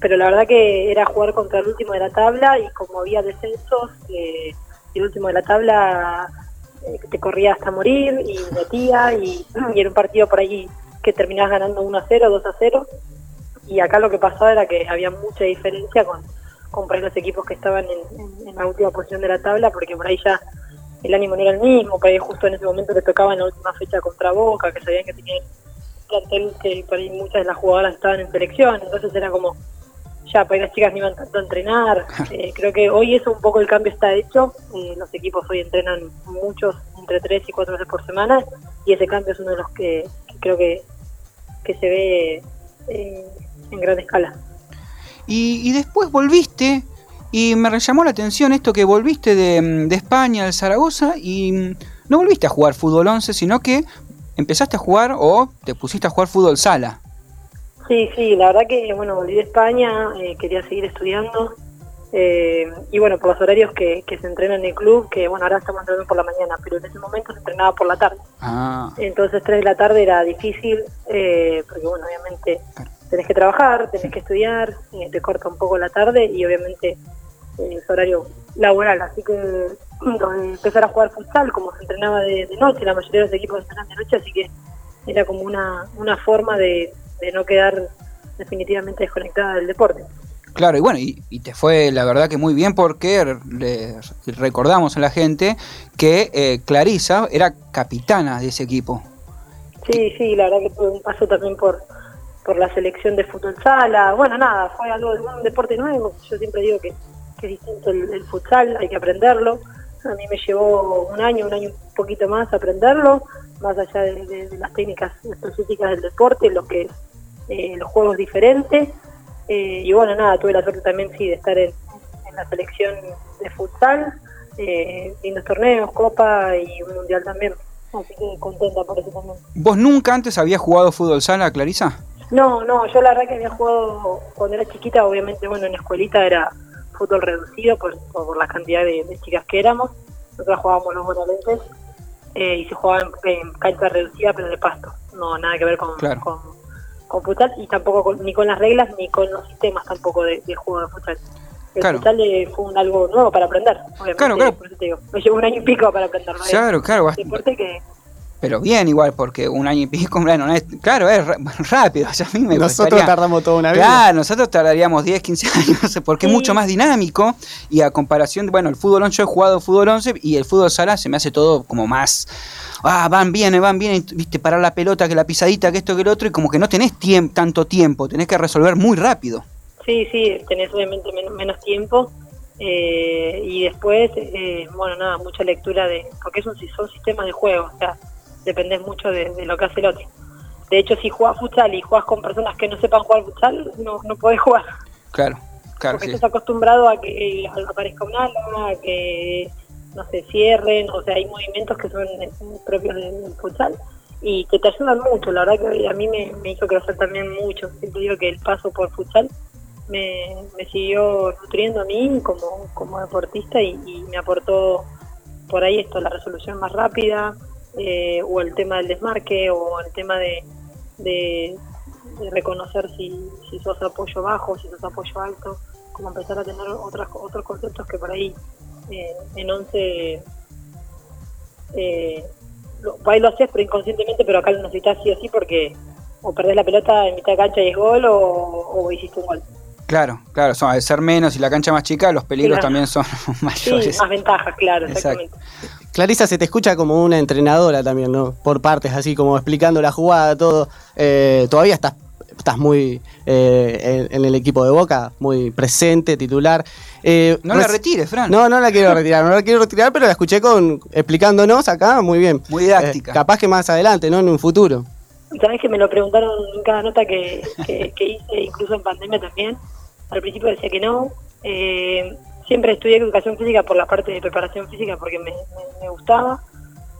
pero la verdad que era jugar contra el último de la tabla y como había descensos, eh, el último de la tabla eh, te corría hasta morir y metía y, y era un partido por ahí que terminabas ganando 1 a 0, 2 a 0 y acá lo que pasaba era que había mucha diferencia con, ahí los equipos que estaban en, en- en la última posición de la tabla, porque por ahí ya el ánimo no era el mismo, por ahí justo en ese momento le tocaba en la última fecha contra Boca, que sabían que tenían plantel que por ahí muchas de las jugadoras estaban en selección, entonces era como, ya, por ahí las chicas no iban tanto a entrenar. Eh, creo que hoy eso un poco el cambio está hecho. Eh, los equipos hoy entrenan muchos, entre tres y cuatro veces por semana, y ese cambio es uno de los que, que creo que, que se ve eh, en gran escala. Y, y después volviste, y me llamó la atención esto que volviste de, de España al Zaragoza y no volviste a jugar fútbol 11, sino que empezaste a jugar o te pusiste a jugar fútbol sala. Sí, sí, la verdad que, bueno, volví de España, eh, quería seguir estudiando. eh, y bueno, por los horarios que, que se entrena en el club, que bueno, ahora estamos entrenando por la mañana, pero en ese momento se entrenaba por la tarde. Ah, Entonces 3 de la tarde era difícil, eh, porque bueno, obviamente tenés que trabajar, tenés que estudiar, eh, te corta un poco la tarde y obviamente eh, es horario laboral, así que empezar a jugar futsal como se entrenaba de, de noche, la mayoría de los equipos entrenan de noche, así que era como una, una forma de, de no quedar definitivamente desconectada del deporte. claro, y bueno, y, y te fue la verdad que muy bien porque le recordamos a la gente que eh, Clarisa era capitana de ese equipo. Sí, sí, la verdad que tuve un paso también por, por la selección de fútbol sala. Bueno, nada, fue algo de un deporte nuevo. Yo siempre digo que, que es distinto el, futsal, hay que aprenderlo. A mí me llevó un año, un año un poquito más aprenderlo, más allá de las técnicas específicas del deporte, lo que es eh, los juegos diferentes. Eh, y bueno, nada, tuve la suerte también sí de estar en, en la selección de futsal, eh, lindos torneos, copa y un mundial también. Así que contenta por eso también. ¿Vos nunca antes habías jugado fútbol sala, Clarisa? No, no, yo la verdad que había jugado cuando era chiquita, obviamente, bueno, en la escuelita era fútbol reducido por, por la cantidad de, de chicas que éramos. Nosotros jugábamos los bonalenses eh, y se jugaba en, en cancha reducida, pero de pasto. No, nada que ver con, Claro. con, con futsal y tampoco con- ni con las reglas ni con los sistemas tampoco de, de juego de futsal. El Claro. futsal fue un algo nuevo para aprender, obviamente. Claro, claro. Por eso te digo, me llevó un año y pico para aprenderlo. ¿eh? Claro, claro, deporte que Pero bien igual, porque un año y pico, bueno, no es, claro, es rápido. o sea, a mí me Nosotros costaría- tardamos toda una vida. Claro, nosotros tardaríamos 10, 15 años, porque es mucho más dinámico y a comparación, de- bueno, el fútbol 11, yo he jugado fútbol 11 y el fútbol sala se me hace todo como más, ah, van bien, van bien, y, viste, parar la pelota, que la pisadita, que esto, que el otro, y como que no tenés tiemp- tanto tiempo, tenés que resolver muy rápido. Sí, sí, tenés obviamente men- menos tiempo eh, y después, eh, bueno, nada, mucha lectura de, porque es un, son sistemas de juego, o sea, dependés mucho de, de lo que hace el otro. De hecho, si jugás futsal y jugás con personas que no sepan jugar futsal, no, no podés jugar, Claro, claro, porque sí. estás acostumbrado a que aparezca un ala, a que, no sé, cierren, o sea, hay movimientos que son propios del, del futsal y que te ayudan mucho, la verdad que a mí me, me hizo crecer también mucho, siempre digo que el paso por futsal me, me siguió nutriendo a mí como, como deportista y, y me aportó por ahí esto, la resolución más rápida, eh, o el tema del desmarque, o el tema de, de, reconocer si, si sos apoyo bajo, si sos apoyo alto, como empezar a tener otras, otros conceptos que por ahí eh, en 11 eh, por ahí lo haces pero inconscientemente, pero acá lo necesitas sí o sí porque o perdés la pelota en mitad de cancha y es gol o, o hiciste un gol. Claro, claro, son, al ser menos y la cancha más chica, los peligros Claro. también son Sí, mayores. más ventajas, claro, Exacto. exactamente. Clarisa se te escucha como una entrenadora también, ¿no? Por partes, así como explicando la jugada, todo. Eh, todavía estás, estás muy eh, en, en el equipo de Boca, muy presente, titular. Eh, No la retires, Fran. No, no la quiero retirar, no la quiero retirar, pero la escuché con explicándonos acá muy bien. Muy didáctica. Eh, capaz que más adelante, ¿no? En un futuro. Sabes que me lo preguntaron en cada nota que, que, que hice, incluso en pandemia también. Al principio decía que no. Eh, siempre estudié educación física por la parte de preparación física porque me, me- me gustaba.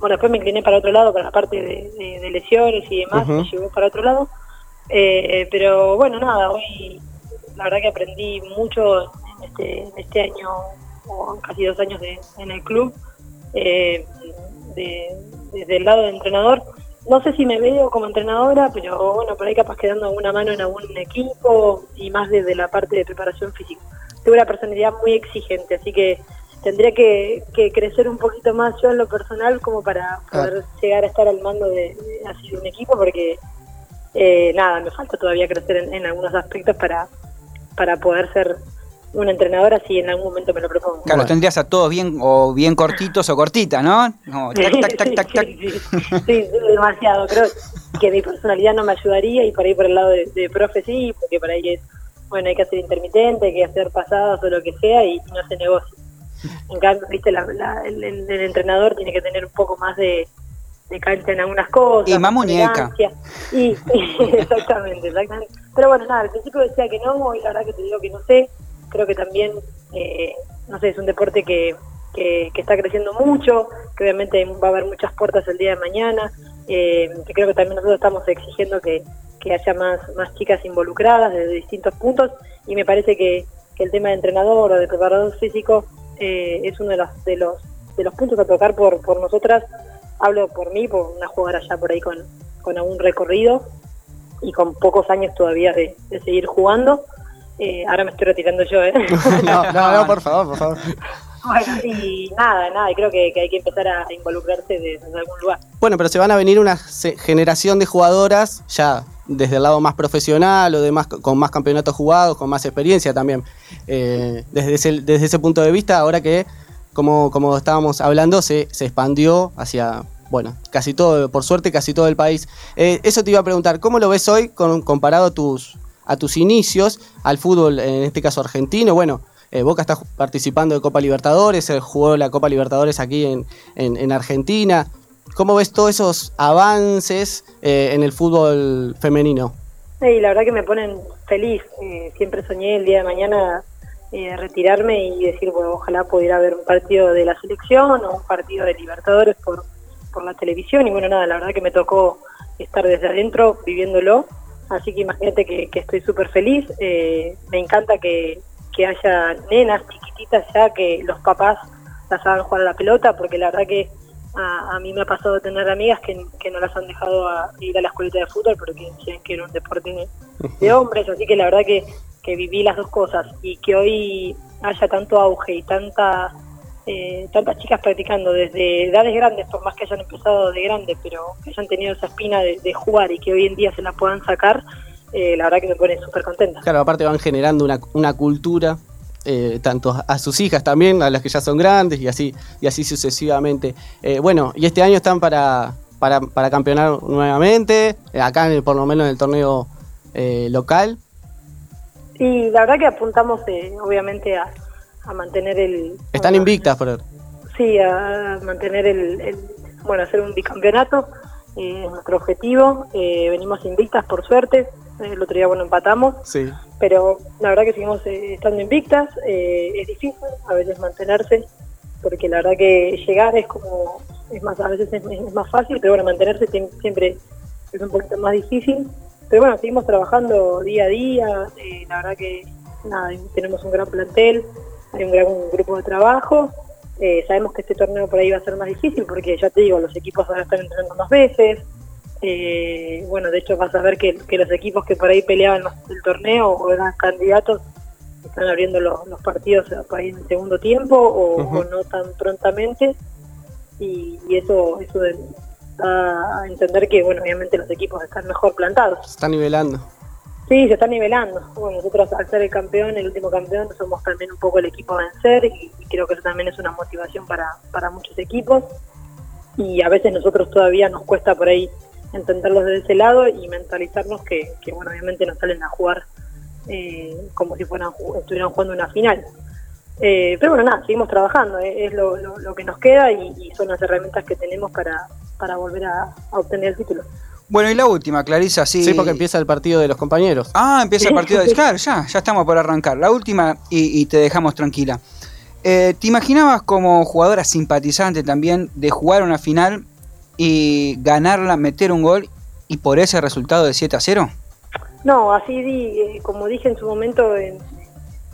Bueno, después me incliné para otro lado, para la parte de, de- de lesiones y demás, Ujú. me llevó para otro lado. Eh, pero bueno, nada, hoy la verdad que aprendí mucho en este, en este año, o casi dos años de, en el club, eh, de- desde el lado de entrenador. No sé si me veo como entrenadora, pero bueno, por ahí capaz que dando alguna mano en algún equipo y más desde la parte de preparación física. Tengo una personalidad muy exigente, así que tendría que, que crecer un poquito más yo en lo personal como para poder llegar a estar al mando de, de así de un equipo, porque Eh, nada, me falta todavía crecer en, en algunos aspectos para, para poder ser una entrenadora si en algún momento me lo propongo. Claro, tendrías a todos bien o bien cortitos o cortitas, ¿no? No, tac, tac, tac, tac, tac. Sí, sí, sí, demasiado. Creo que mi personalidad no me ayudaría y por ahí por el lado de, de profe sí, porque por ahí es, bueno, hay que hacer intermitente, hay que hacer pasadas o lo que sea y no se negocia. En cambio, viste, la- la- el, el- el entrenador tiene que tener un poco más de, de cancha en algunas cosas. Y más muñeca. elegancia. Y, exactamente, exactamente. Pero bueno, nada, al principio decía que no, y la verdad que te digo que no sé. Creo que también, eh, no sé, es un deporte que, que, que está creciendo mucho, que obviamente va a haber muchas puertas el día de mañana, eh, que creo que también nosotros estamos exigiendo que, que haya más, más chicas involucradas desde distintos puntos y me parece que, que el tema de entrenador o de preparador físico eh, es uno de los, de los de los puntos a tocar por, por nosotras. Hablo por mí, por una jugadora ya por ahí con, con algún recorrido y con pocos años todavía de, de seguir jugando. Eh, ahora me estoy retirando yo, ¿eh? No, no, no, por favor, por favor. bueno, y nada, nada, y creo que, que hay que empezar a involucrarse desde algún lugar. Bueno, pero se van a venir una generación de jugadoras ya desde el lado más profesional o de más, con más campeonatos jugados, con más experiencia también. Eh, desde, ese, desde ese punto de vista, ahora que, como, como estábamos hablando, se, se expandió hacia, bueno, casi todo, por suerte, casi todo el país. Eh, eso te iba a preguntar, ¿cómo lo ves hoy con, comparado a tus, a tus inicios al fútbol, en este caso argentino? Bueno, eh, Boca está participando de Copa Libertadores, eh, jugó la Copa Libertadores aquí en, en- en Argentina. ¿Cómo ves todos esos avances eh, en el fútbol femenino? Sí, la verdad que me ponen feliz. Eh, siempre soñé el día de mañana retirarme y decir, bueno, ojalá pudiera haber un partido de la selección o un partido de Libertadores por, por la televisión. Y bueno, nada, la verdad que me tocó estar desde adentro viviéndolo. Así que imagínate que, que estoy súper feliz. Eh, me encanta que, que haya nenas chiquititas ya que los papás las hagan jugar a la pelota, porque la verdad que a, a mí me ha pasado tener amigas que, que no las han dejado a ir a la escuelita de fútbol porque decían que era un deporte de, de hombres, así que la verdad que, que viví las dos cosas y que hoy haya tanto auge y tanta eh, tantas chicas practicando desde edades grandes, por más que hayan empezado de grandes, pero que hayan tenido esa espina de, de jugar y que hoy en día se la puedan sacar, eh, la verdad que me pone súper contenta. Claro, aparte van generando una, una cultura, eh, tanto a- sus hijas también, a las que ya son grandes y así, y así sucesivamente. Eh, bueno, y este año están para, para, para campeonar nuevamente, acá en el- por lo menos en el torneo eh, local. Y la verdad que apuntamos eh, obviamente a, a mantener el, Están invictas, por Sí, a mantener el, el- bueno, hacer un bicampeonato, eh, es nuestro objetivo. Eh, venimos invictas por suerte, Eh, el otro día bueno empatamos, Sí. pero la verdad que seguimos eh, estando invictas. Eh, es difícil a veces mantenerse, porque la verdad que llegar es como, es más, a veces es, es más fácil, pero bueno, mantenerse siem- siempre es un poquito más difícil. Pero bueno, seguimos trabajando día a día, eh, la verdad que nada, tenemos un gran plantel, hay un gran grupo de trabajo. Eh, sabemos que este torneo por ahí va a ser más difícil porque ya te digo, los equipos ahora están entrenando más veces. Eh, bueno, de hecho vas a ver que, que los equipos que por ahí peleaban los- el torneo o eran candidatos están abriendo los, los partidos por ahí en el segundo tiempo o, no tan prontamente y, y eso eso de- da a entender que bueno obviamente los equipos están mejor plantados. Se está nivelando. Sí, se está nivelando. Bueno, nosotros al ser el campeón, el último campeón, somos también un poco el equipo a vencer y, creo que eso también es una motivación para, para muchos equipos. Y a veces nosotros todavía nos cuesta por ahí entenderlos de ese lado y mentalizarnos que, que bueno, obviamente nos salen a jugar eh, como si fueran estuvieran jugando una final. Eh, pero bueno, nada, seguimos trabajando, eh, es lo, que nos queda y, y son las herramientas que tenemos para, para volver a, a obtener el título. Bueno, y la última, Clarisa, sí. Sí, porque empieza el partido de los compañeros. Ah, empieza el partido de... Claro, ya, ya estamos por arrancar. La última y, y te dejamos tranquila. Eh, ¿Te imaginabas como jugadora simpatizante también de jugar una final y ganarla, meter un gol y por ese resultado de 7 a 0? No, así di, eh, como dije en su momento en,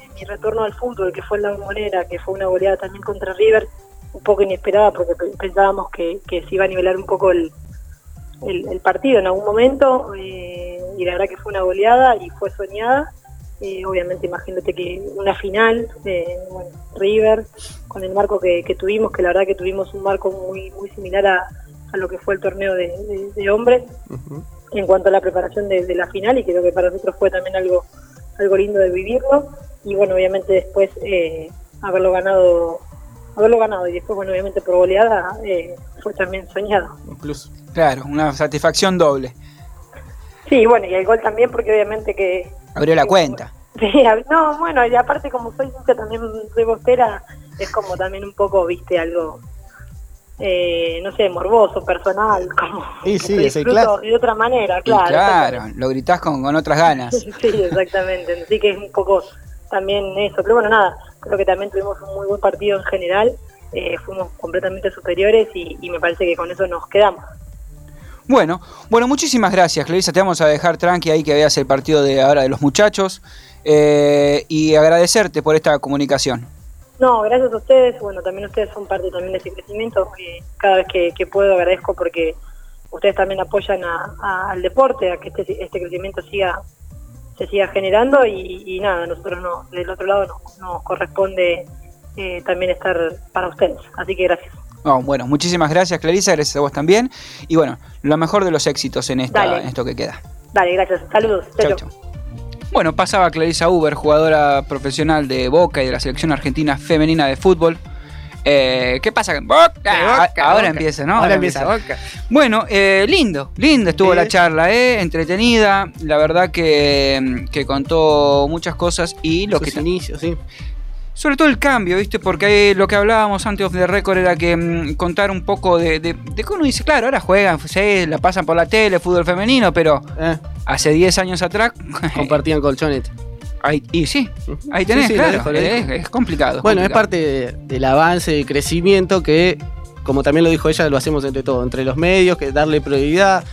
en mi retorno al fútbol, que fue en la Bombonera, que fue una goleada también contra River, un poco inesperada porque pe- pensábamos que, que se iba a nivelar un poco el, el, el partido en algún momento eh, y la verdad que fue una goleada y fue soñada. Eh, obviamente imagínate que una final, eh, bueno, River, con el marco que, que tuvimos, que la verdad que tuvimos un marco muy, muy similar a, a lo que fue el torneo de, de- de hombres, en cuanto a la preparación de, de la final y creo que para nosotros fue también algo algo lindo de vivirlo y bueno obviamente después eh, haberlo ganado haberlo ganado y después bueno obviamente por goleada eh, fue también soñado Incluso. Claro, una satisfacción doble. sí bueno y el gol también porque obviamente que Abrió la cuenta. Sí, no, bueno, y aparte como soy hincha también soy bostera, es como también un poco, viste, algo, eh, no sé, morboso, personal, como Sí, sí, es de otra manera, Y claro. claro, lo gritás con, con otras ganas. Sí, exactamente, así que es un poco también eso, pero bueno, nada, creo que también tuvimos un muy buen partido en general, eh, fuimos completamente superiores y, y me parece que con eso nos quedamos. Bueno, bueno, muchísimas gracias, Clarisa. Te vamos a dejar tranqui ahí que veas el partido de ahora de los muchachos. eh, y agradecerte por esta comunicación. No, gracias a ustedes. Bueno, también ustedes son parte también de ese crecimiento. eh, cada vez que, puedo agradezco porque ustedes también apoyan a- al deporte, a que este, este crecimiento siga se siga generando y, nada, nosotros no, del otro lado nos, nos corresponde eh, también estar para ustedes. Así que gracias. No, bueno, muchísimas gracias, Clarisa. Gracias a vos también. Y bueno, lo mejor de los éxitos en, esta, en esto que queda. Dale, gracias. Saludos. Chau, chau. Bueno, pasaba Clarisa Uber, jugadora profesional de Boca y de la selección argentina femenina de fútbol. Eh, ¿Qué pasa? Boca. Ah, ahora empieza, ¿no? Ahora empieza. Bueno, eh, lindo, lindo estuvo Sí. la charla, ¿eh? entretenida. La verdad que, que contó muchas cosas y lo Sus que inicios, sí. Sobre todo el cambio, ¿viste? Porque lo que hablábamos antes of the record era que mm, contar un poco de, de, de que uno dice, claro, ahora juegan, sí, la pasan por la tele, fútbol femenino, pero Eh. hace 10 años atrás. Compartían colchones. Ahí, y sí, ahí tenés, Sí, sí, lo claro, dejo, es, complicado. Bueno, es complicado. parte de- del avance, del crecimiento que, como también lo dijo ella, lo hacemos entre todos, entre los medios, que darle prioridad.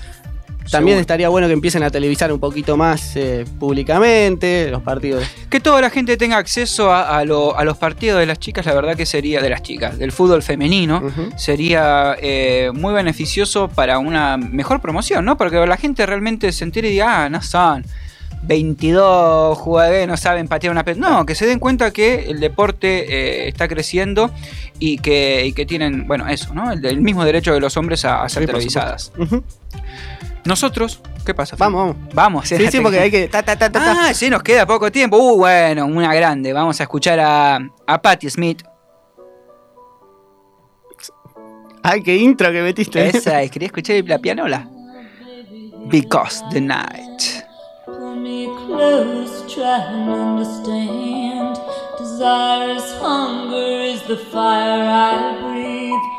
También Seguro. estaría bueno que empiecen a televisar un poquito más eh, públicamente los partidos. Que toda la gente tenga acceso a, a lo- a los partidos de las chicas, la verdad que sería, de las chicas, del fútbol femenino, sería eh, muy beneficioso para una mejor promoción, ¿no? Porque la gente realmente se entere y diga, ah, no son 22 jugadores, no saben patear una pelota. No, que se den cuenta que el deporte eh, está creciendo y que, y que tienen, bueno, eso, ¿no? El, el mismo derecho de los hombres a, a ser Sí, televisadas. Nosotros, ¿qué pasa? Fede? Vamos, vamos. Vamos, Sí, sí, porque hay que. ta, ta, ta, ta, ta. Ah, sí, nos queda poco tiempo. Uh, bueno, una grande. Vamos a escuchar a, a Patti Smith. Ay, qué intro que metiste. Esa es, quería escuchar la pianola. Because the night. Pull me close, try and understand. Desire is hunger, is the fire I breathe.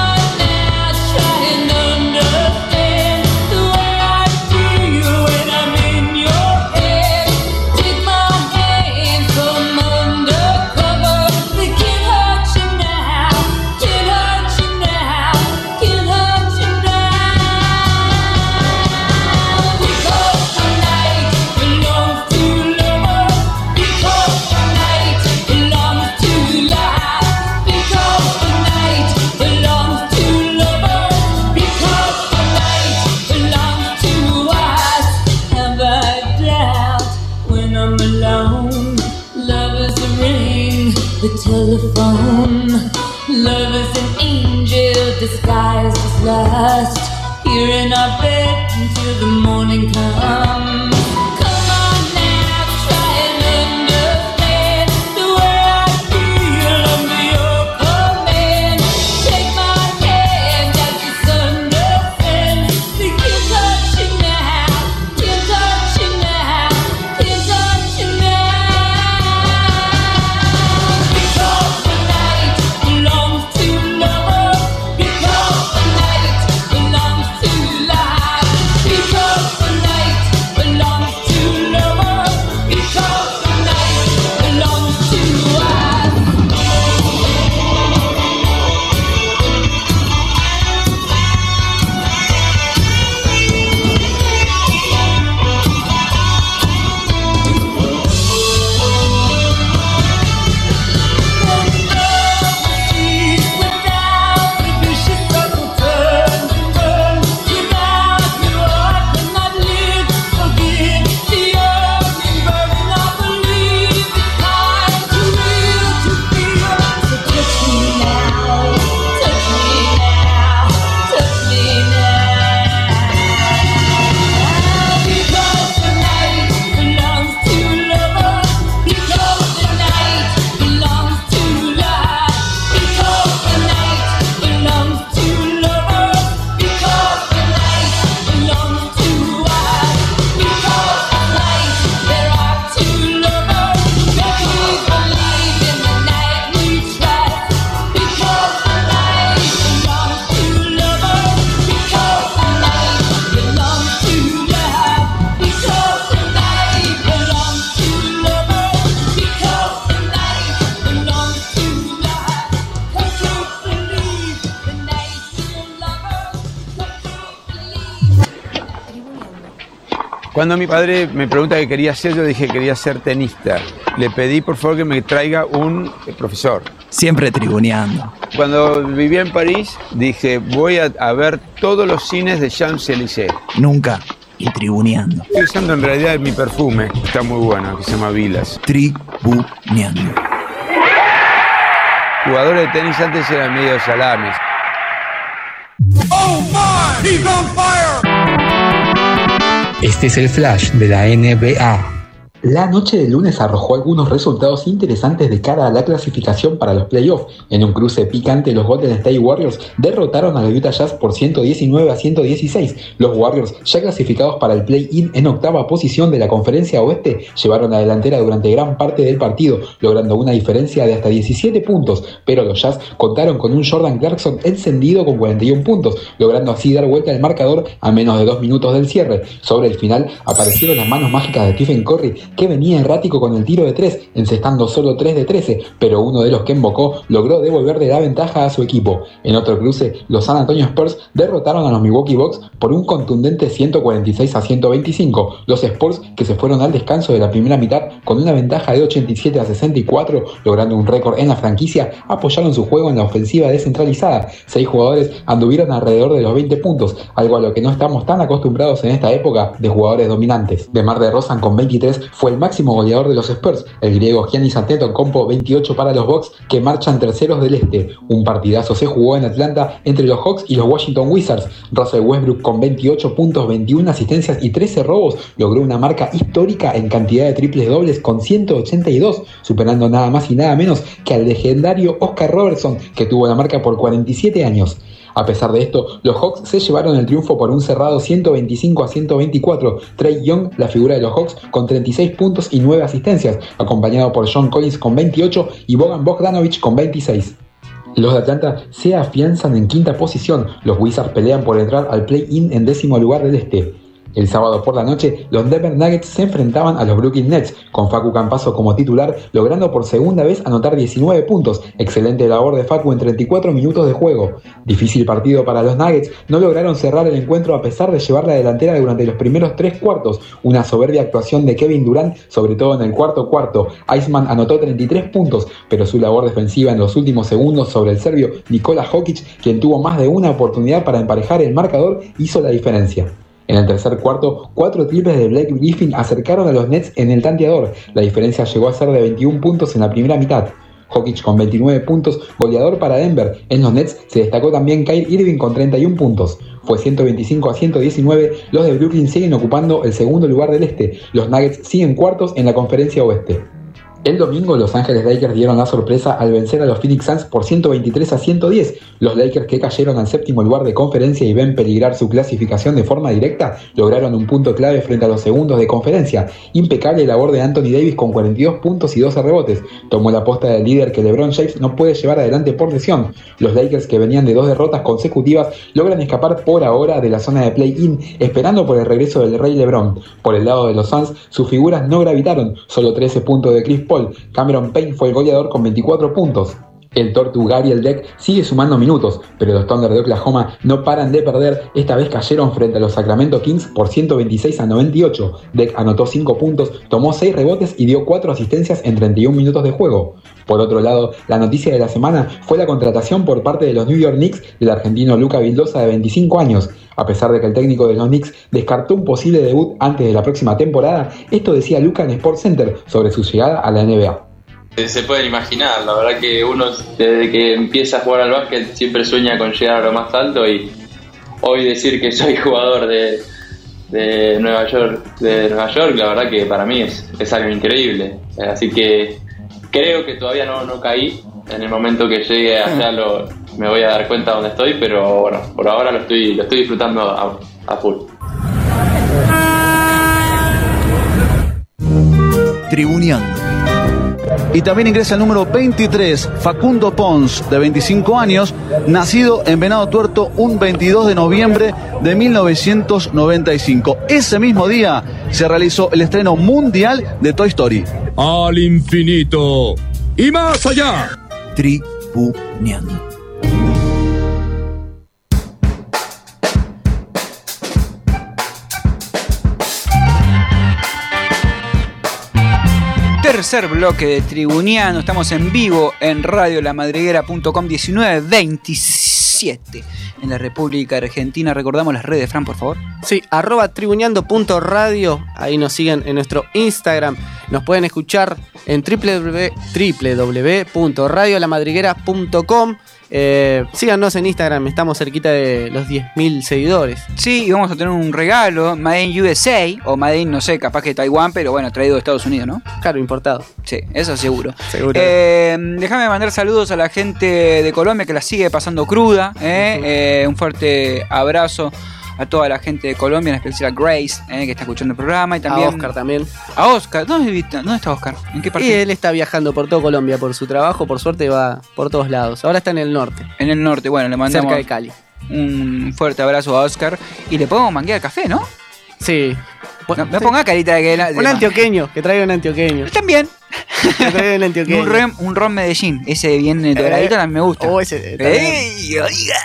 Cuando mi padre me pregunta qué quería ser, yo dije que quería ser tenista. Le pedí por favor que me traiga un profesor. Siempre tribuneando. Cuando vivía en París, dije voy a, a ver todos los cines de Champs-Élysées. Nunca. Y tribuneando. Estoy usando en realidad mi perfume, está muy bueno, que se llama Vilas. Tribuneando. Jugadores de tenis antes eran medio salames. Este es el flash de la NBA. La noche del lunes arrojó algunos resultados interesantes de cara a la clasificación para los playoffs. En un cruce picante, los Golden State Warriors derrotaron a los Utah Jazz por 119 a 116. Los Warriors, ya clasificados para el play-in en octava posición de la conferencia oeste, llevaron la delantera durante gran parte del partido, logrando una diferencia de hasta 17 puntos. Pero los Jazz contaron con un Jordan Clarkson encendido con 41 puntos, logrando así dar vuelta al marcador a menos de dos minutos del cierre. Sobre el final aparecieron las manos mágicas de Stephen Curry, que venía errático con el tiro de 3, encestando solo 3 de 13, pero uno de los que invocó logró devolverle la ventaja a su equipo. En otro cruce, los San Antonio Spurs derrotaron a los Milwaukee Bucks por un contundente 146 a 125. Los Spurs, que se fueron al descanso de la primera mitad con una ventaja de 87 a 64, logrando un récord en la franquicia, apoyaron su juego en la ofensiva descentralizada. Seis jugadores anduvieron alrededor de los 20 puntos, algo a lo que no estamos tan acostumbrados en esta época de jugadores dominantes. De Mar de Rosan con 23 fue el máximo goleador de los Spurs, el griego Giannis Antetokounmpo 28 para los Bucks que marchan terceros del este. Un partidazo se jugó en Atlanta entre los Hawks y los Washington Wizards. Russell Westbrook con 28 puntos, 21 asistencias y 13 robos logró una marca histórica en cantidad de triples dobles con 182, superando nada más y nada menos que al legendario Oscar Robertson que tuvo la marca por 47 años. A pesar de esto, los Hawks se llevaron el triunfo por un cerrado 125 a 124. Trey Young, la figura de los Hawks, con 36 puntos y 9 asistencias, acompañado por John Collins con 28 y Bogan Bogdanovich con 26. Los de Atlanta se afianzan en quinta posición. Los Wizards pelean por entrar al play-in en décimo lugar del este. El sábado por la noche, los Denver Nuggets se enfrentaban a los Brooklyn Nets, con Facu Campazo como titular, logrando por segunda vez anotar 19 puntos. Excelente labor de Facu en 34 minutos de juego. Difícil partido para los Nuggets, no lograron cerrar el encuentro a pesar de llevar la delantera durante los primeros tres cuartos. Una soberbia actuación de Kevin Durant, sobre todo en el cuarto cuarto. Iceman anotó 33 puntos, pero su labor defensiva en los últimos segundos sobre el serbio Nikola Jokic, quien tuvo más de una oportunidad para emparejar el marcador, hizo la diferencia. En el tercer cuarto, cuatro triples de Blake Griffin acercaron a los Nets en el tanteador. La diferencia llegó a ser de 21 puntos en la primera mitad. Jokic con 29 puntos, goleador para Denver. En los Nets se destacó también Kyle Irving con 31 puntos. Fue 125 a 119, los de Brooklyn siguen ocupando el segundo lugar del este. Los Nuggets siguen cuartos en la conferencia oeste. El domingo los Ángeles Lakers dieron la sorpresa al vencer a los Phoenix Suns por 123 a 110. Los Lakers que cayeron al séptimo lugar de conferencia y ven peligrar su clasificación de forma directa, lograron un punto clave frente a los segundos de conferencia. Impecable labor de Anthony Davis con 42 puntos y 12 rebotes. Tomó la posta del líder que LeBron James no puede llevar adelante por lesión. Los Lakers que venían de dos derrotas consecutivas logran escapar por ahora de la zona de play-in, esperando por el regreso del Rey LeBron. Por el lado de los Suns, sus figuras no gravitaron, solo 13 puntos de Chris Cameron Payne fue el goleador con 24 puntos. El Tortugar y el Deck sigue sumando minutos, pero los Thunder de Oklahoma no paran de perder. Esta vez cayeron frente a los Sacramento Kings por 126 a 98. Deck anotó 5 puntos, tomó 6 rebotes y dio 4 asistencias en 31 minutos de juego. Por otro lado, la noticia de la semana fue la contratación por parte de los New York Knicks del argentino Luca Vildosa de 25 años. A pesar de que el técnico de los Knicks descartó un posible debut antes de la próxima temporada, esto decía Luca en Sports Center sobre su llegada a la NBA. Se pueden imaginar, la verdad que uno desde que empieza a jugar al básquet siempre sueña con llegar a lo más alto y hoy decir que soy jugador de, de Nueva York, de Nueva York, la verdad que para mí es, es algo increíble. Así que creo que todavía no, no caí. En el momento que llegue allá lo, me voy a dar cuenta dónde estoy, pero bueno, por ahora lo estoy, lo estoy disfrutando a, a full. Tribuneando. Y también ingresa el número 23, Facundo Pons, de 25 años, nacido en Venado Tuerto un 22 de noviembre de 1995. Ese mismo día se realizó el estreno mundial de Toy Story. Al infinito y más allá. Tribuneando. Tercer bloque de Tribuneando. Estamos en vivo en radiolamadriguera.com 1927 en la República Argentina. Recordamos las redes, Fran, por favor. Sí, arroba. Ahí nos siguen en nuestro Instagram. Nos pueden escuchar en www www.radiolamadriguera.com. Eh, síganos en Instagram, estamos cerquita de los 10.000 seguidores. Sí, y vamos a tener un regalo, Made in USA, o Made in, no sé, capaz que Taiwán, pero bueno, traído de Estados Unidos, ¿no? Claro, importado. Sí, eso seguro. Seguro. Eh, déjame mandar saludos a la gente de Colombia que la sigue pasando cruda. ¿eh? Eh, un fuerte abrazo a toda la gente de Colombia, en especial a Grace, ¿eh? que está escuchando el programa. Y también, a Oscar también. A Oscar. ¿Dónde, dónde está Oscar? ¿En qué parte? Y él está viajando por todo Colombia por su trabajo, por suerte va por todos lados. Ahora está en el norte. En el norte, bueno, le mandamos Cerca de Cali. un fuerte abrazo a Oscar. Y le podemos manguear café, ¿no? Sí. No, me ponga carita de que... de- Un antioqueño, que traiga un antioqueño. También. Un ron, un ron Medellín, ese bien doradito también me gusta. Oh, ese también. ¡Ey, oiga!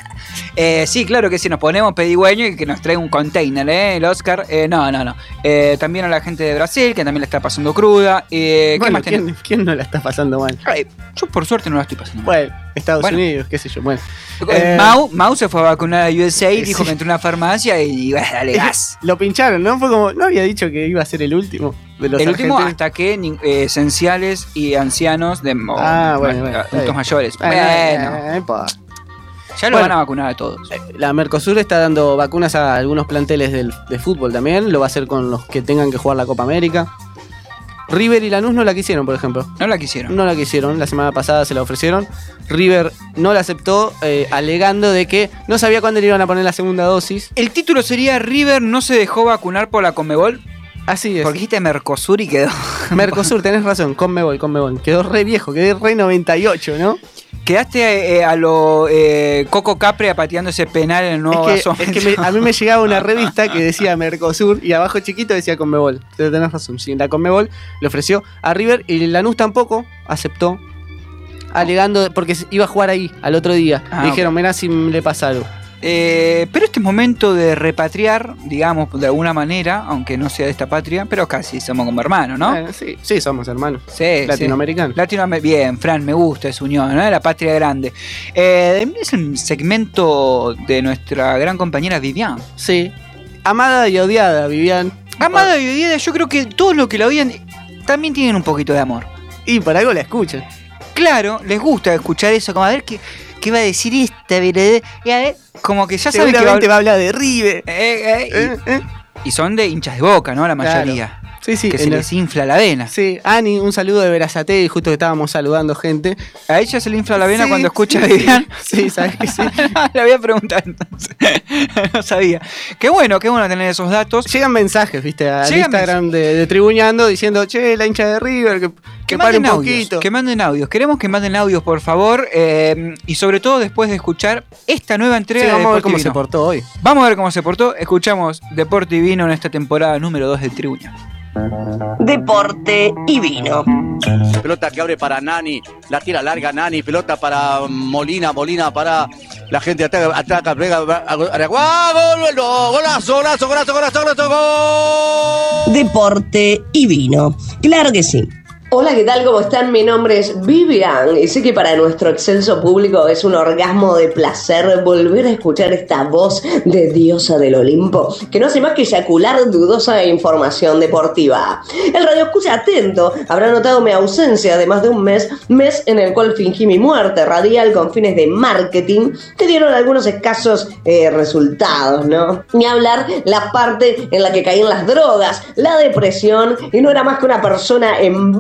Eh, sí, claro que sí, nos ponemos pedigüeño y que nos traiga un container, ¿eh? El Oscar. Eh, no, no, no. Eh, también a la gente de Brasil, que también la está pasando cruda. Eh, ¿Qué Bueno, más ¿quién, quién no la está pasando mal? Ay, yo por suerte no la estoy pasando. mal. Bueno, Estados Bueno. Unidos, qué sé yo. Bueno. Eh, Eh, Mau, Mau se fue a vacunar a USA y dijo sí. que entró a una farmacia y, bueno, dale gas. Lo pincharon, ¿no? Fue como, no había dicho que iba a ser el último de los el último hasta que eh, esenciales y ancianos de o, Ah, bueno, bueno, adultos mayores. Bueno, eh, ya lo Bueno. van a vacunar a todos. La Mercosur está dando vacunas a algunos planteles del- de fútbol también. Lo va a hacer con los que tengan que jugar la Copa América. River y Lanús no la quisieron, por ejemplo. No la quisieron. No la quisieron. La semana pasada se la ofrecieron. River no la aceptó, eh, alegando de que no sabía cuándo le iban a poner la segunda dosis. El título sería River no se dejó vacunar por la Conmebol. Así es. Porque dijiste Mercosur y quedó. Mercosur, tenés razón, Conmebol, Conmebol. Quedó re viejo, quedé re 98, ¿no? Quedaste eh, a lo eh, Coco Capre pateando ese penal en el nuevo Es que, es que me- a mí me llegaba una revista que decía Mercosur y abajo chiquito decía Conmebol. Pero tenés razón, sí, la Conmebol le ofreció a River y Lanús tampoco aceptó. Alegando, porque iba a jugar ahí al otro día. Ah, Le dijeron, mirá si le pasa algo. Eh, pero este es momento de repatriar, digamos, de alguna manera, aunque no sea de esta patria, pero casi somos como hermanos, ¿no? Eh, sí, sí, somos hermanos. Sí, Latinoamericanos. Bien, Fran, me gusta esa unión, ¿no? La patria grande. Eh, es un segmento de nuestra gran compañera Vivian. Sí. Amada y odiada, Vivian. Amada y odiada, yo creo que todos los que la odian también tienen un poquito de amor. Y por algo la escuchan. Claro, les gusta escuchar eso, como a ver qué, qué va a decir esta, ¿verdad? Y a ver, como que ya saben que va a hablar de River. Eh, eh, y, y son de hinchas de boca, ¿no? La mayoría. Sí, sí. Que se les infla la vena. Sí, Ani, un saludo de Verazate, justo que estábamos saludando gente. ¿A ella se le infla la vena Sí, cuando escucha sí, a Vivian? Sí, sabes que sí. le voy a preguntar entonces. no sabía. Qué bueno, qué bueno tener esos datos. Llegan mensajes, viste, al Llegan Instagram de, de Tribuñando diciendo, che, la hincha de River, que, que pare un manden audios, poquito. que manden audios. Queremos que manden audios, por favor. eh, y sobre todo después de escuchar esta nueva entrega Sí, de vamos a ver cómo se portó hoy. Vamos a ver cómo se portó. Escuchamos Deporte y Vino en esta temporada número 2 de Tribuña. Deporte y vino. Pelota que abre para Nani, la tira larga Nani, pelota para Molina, Molina para la gente ataca, ataca, pega, ¡Gol! ¡Gol! ¡Golazo, golazo, golazo, golazo, golazo, gol! Deporte y vino. Claro que sí. Hola, ¿qué tal? ¿Cómo están? Mi nombre es Vivian y sé que para nuestro excelso público es un orgasmo de placer volver a escuchar esta voz de diosa del Olimpo que no hace más que eyacular dudosa información deportiva. El radio escucha atento habrá notado mi ausencia de más de un mes, mes en el cual fingí mi muerte radial con fines de marketing que dieron algunos escasos eh, resultados, ¿no? Ni hablar la parte en la que caí en las drogas, la depresión y no era más que una persona en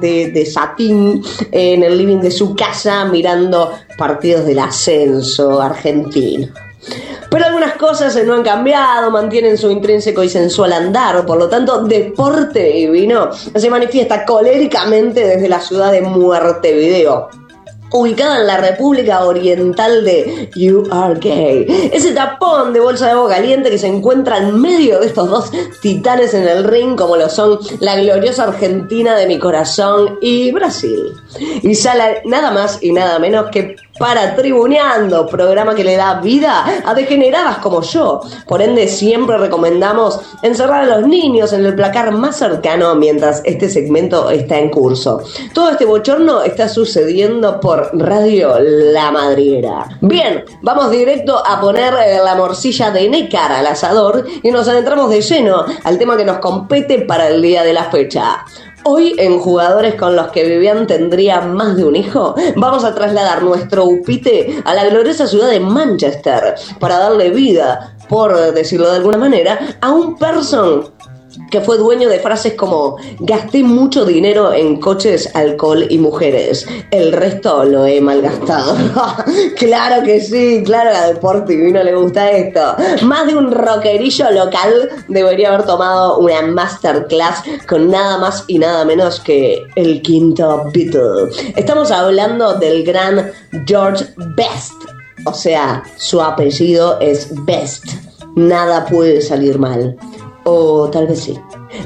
de, de satín en el living de su casa mirando partidos del ascenso argentino. Pero algunas cosas no han cambiado, mantienen su intrínseco y sensual andar, por lo tanto, Deporte y Vino se manifiesta coléricamente desde la ciudad de Muerte Video ubicada en la República Oriental de Gay. Ese tapón de bolsa de agua caliente que se encuentra en medio de estos dos titanes en el ring, como lo son la gloriosa Argentina de mi corazón y Brasil. Y sale nada más y nada menos que para Tribuneando, programa que le da vida a degeneradas como yo. Por ende, siempre recomendamos encerrar a los niños en el placar más cercano mientras este segmento está en curso. Todo este bochorno está sucediendo por Radio La Madriguera. Bien, vamos directo a poner eh, la morcilla de Necar al asador y nos adentramos de lleno al tema que nos compete para el día de la fecha. Hoy en Jugadores con los que Vivian tendría más de un hijo, vamos a trasladar nuestro upite a la gloriosa ciudad de Manchester para darle vida, por decirlo de alguna manera, a un person que fue dueño de frases como gasté mucho dinero en coches, alcohol y mujeres. El resto lo he malgastado. claro que sí, claro que a Deportivo no le gusta esto. Más de un rockerillo local debería haber tomado una masterclass con nada más y nada menos que el quinto Beatle. Estamos hablando del gran George Best. O sea, su apellido es Best. Nada puede salir mal. O tal vez sí.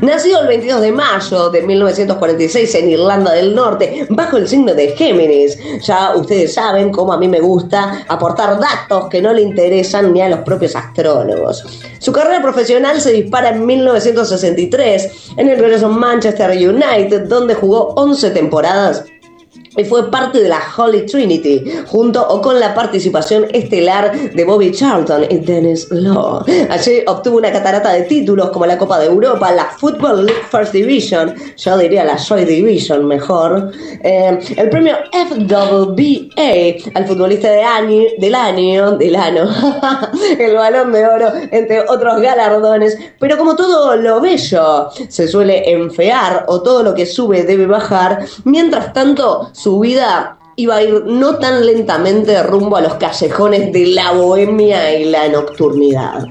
Nacido el 22 de mayo de 1946 en Irlanda del Norte, bajo el signo de Géminis. Ya ustedes saben cómo a mí me gusta aportar datos que no le interesan ni a los propios astrólogos. Su carrera profesional se dispara en 1963 en el glorioso Manchester United, donde jugó 11 temporadas y fue parte de la Holy Trinity, junto o con la participación estelar de Bobby Charlton y Dennis Law. Allí obtuvo una catarata de títulos como la Copa de Europa, la Football League First Division, yo diría la Joy Division mejor, eh, el premio FWBA al futbolista de año, del año, del año, el balón de oro, entre otros galardones, pero como todo lo bello se suele enfear o todo lo que sube debe bajar, mientras tanto su vida iba a ir no tan lentamente rumbo a los callejones de la bohemia y la nocturnidad.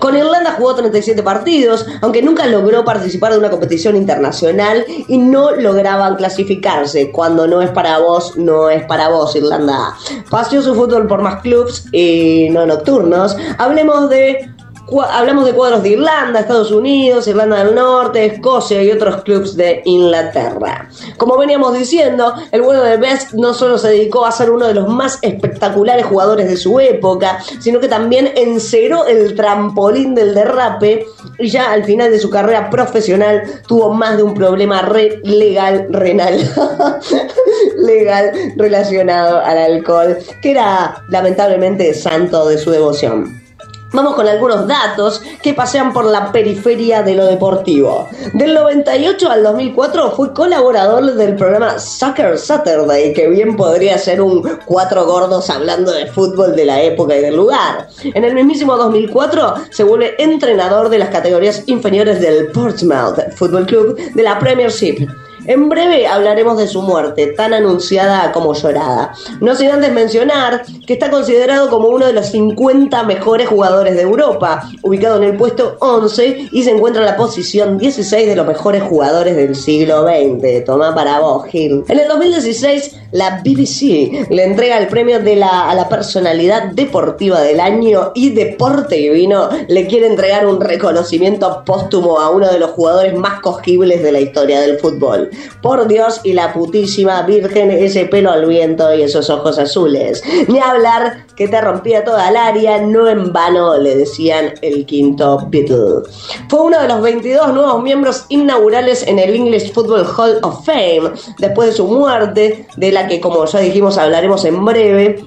Con Irlanda jugó 37 partidos, aunque nunca logró participar de una competición internacional y no lograban clasificarse. Cuando no es para vos, no es para vos, Irlanda. Paseó su fútbol por más clubs y no nocturnos. Hablemos de Hablamos de cuadros de Irlanda, Estados Unidos, Irlanda del Norte, Escocia y otros clubes de Inglaterra. Como veníamos diciendo, el bueno de Best no solo se dedicó a ser uno de los más espectaculares jugadores de su época, sino que también enceró el trampolín del derrape y ya al final de su carrera profesional tuvo más de un problema legal renal legal relacionado al alcohol, que era lamentablemente santo de su devoción. Vamos con algunos datos que pasean por la periferia de lo deportivo. Del 98 al 2004 fue colaborador del programa Soccer Saturday, que bien podría ser un cuatro gordos hablando de fútbol de la época y del lugar. En el mismísimo 2004 se vuelve entrenador de las categorías inferiores del Portsmouth Football Club de la Premiership. En breve hablaremos de su muerte, tan anunciada como llorada. No sin antes mencionar que está considerado como uno de los 50 mejores jugadores de Europa, ubicado en el puesto 11 y se encuentra en la posición 16 de los mejores jugadores del siglo XX. Toma para vos, Gil. En el 2016, la BBC le entrega el premio de la, a la personalidad deportiva del año y Deporte y Vino le quiere entregar un reconocimiento póstumo a uno de los jugadores más cogibles de la historia del fútbol. Por Dios y la putísima Virgen, ese pelo al viento y esos ojos azules. Ni hablar que te rompía toda el área, no en vano le decían el quinto Beatle. Fue uno de los 22 nuevos miembros inaugurales en el English Football Hall of Fame, después de su muerte, de la que como ya dijimos hablaremos en breve.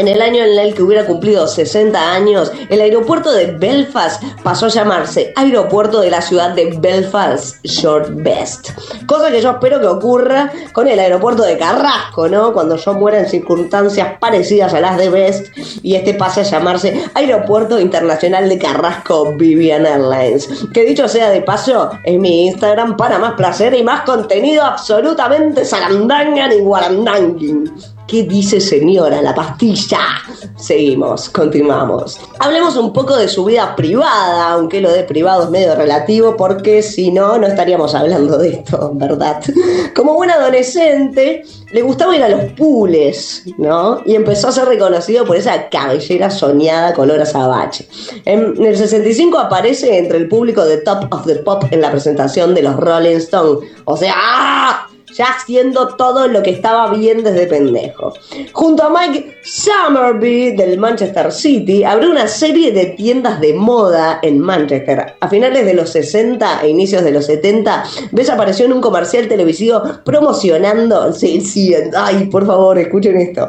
En el año en el que hubiera cumplido 60 años, el aeropuerto de Belfast pasó a llamarse Aeropuerto de la ciudad de Belfast Short Best. Cosa que yo espero que ocurra con el aeropuerto de Carrasco, ¿no? Cuando yo muera en circunstancias parecidas a las de Best y este pase a llamarse Aeropuerto Internacional de Carrasco Vivian Airlines. Que dicho sea de paso, es mi Instagram para más placer y más contenido absolutamente sarandangan y guarandanguin. ¿Qué dice señora la pastilla? Seguimos, continuamos. Hablemos un poco de su vida privada, aunque lo de privado es medio relativo, porque si no, no estaríamos hablando de esto, ¿verdad? Como buen adolescente, le gustaba ir a los pools, ¿no? Y empezó a ser reconocido por esa cabellera soñada color azabache. En el 65 aparece entre el público de Top of the Pop en la presentación de los Rolling Stones. O sea, ¡ah! Ya haciendo todo lo que estaba bien desde pendejo. Junto a Mike Summerby del Manchester City, abrió una serie de tiendas de moda en Manchester. A finales de los 60 e inicios de los 70, Bess apareció en un comercial televisivo promocionando. Sí, sí, ay, por favor, escuchen esto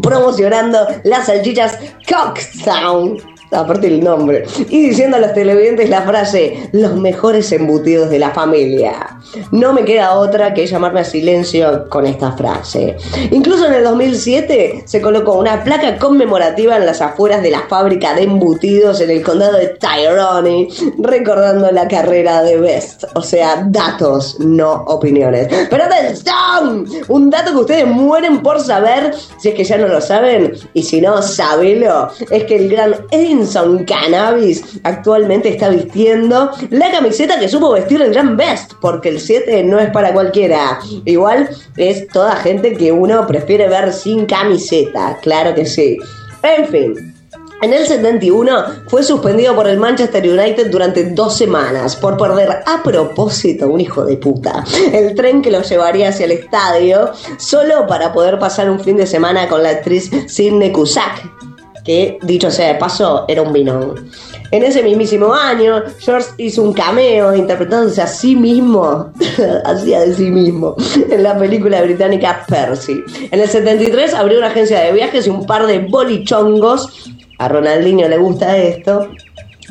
promocionando las salchichas Cockstown. Aparte el nombre. Y diciendo a los televidentes la frase, los mejores embutidos de la familia. No me queda otra que llamarme a silencio con esta frase. Incluso en el 2007 se colocó una placa conmemorativa en las afueras de la fábrica de embutidos en el condado de Tyrone, recordando la carrera de Best. O sea, datos, no opiniones. Pero atención, un dato que ustedes mueren por saber, si es que ya no lo saben, y si no, sabelo, es que el gran Edinson Cannabis actualmente está vistiendo la camiseta que supo vestir el gran Best, porque el 7 no es para cualquiera. Igual es toda gente que uno prefiere ver sin camiseta, claro que sí. En fin, en el 71 fue suspendido por el Manchester United durante dos semanas por perder a propósito un hijo de puta el tren que lo llevaría hacia el estadio solo para poder pasar un fin de semana con la actriz Sidney Cusack que dicho sea de paso era un vinón. En ese mismísimo año, George hizo un cameo interpretándose a sí mismo, hacía de sí mismo, en la película británica Percy. En el 73 abrió una agencia de viajes y un par de bolichongos. A Ronaldinho le gusta esto.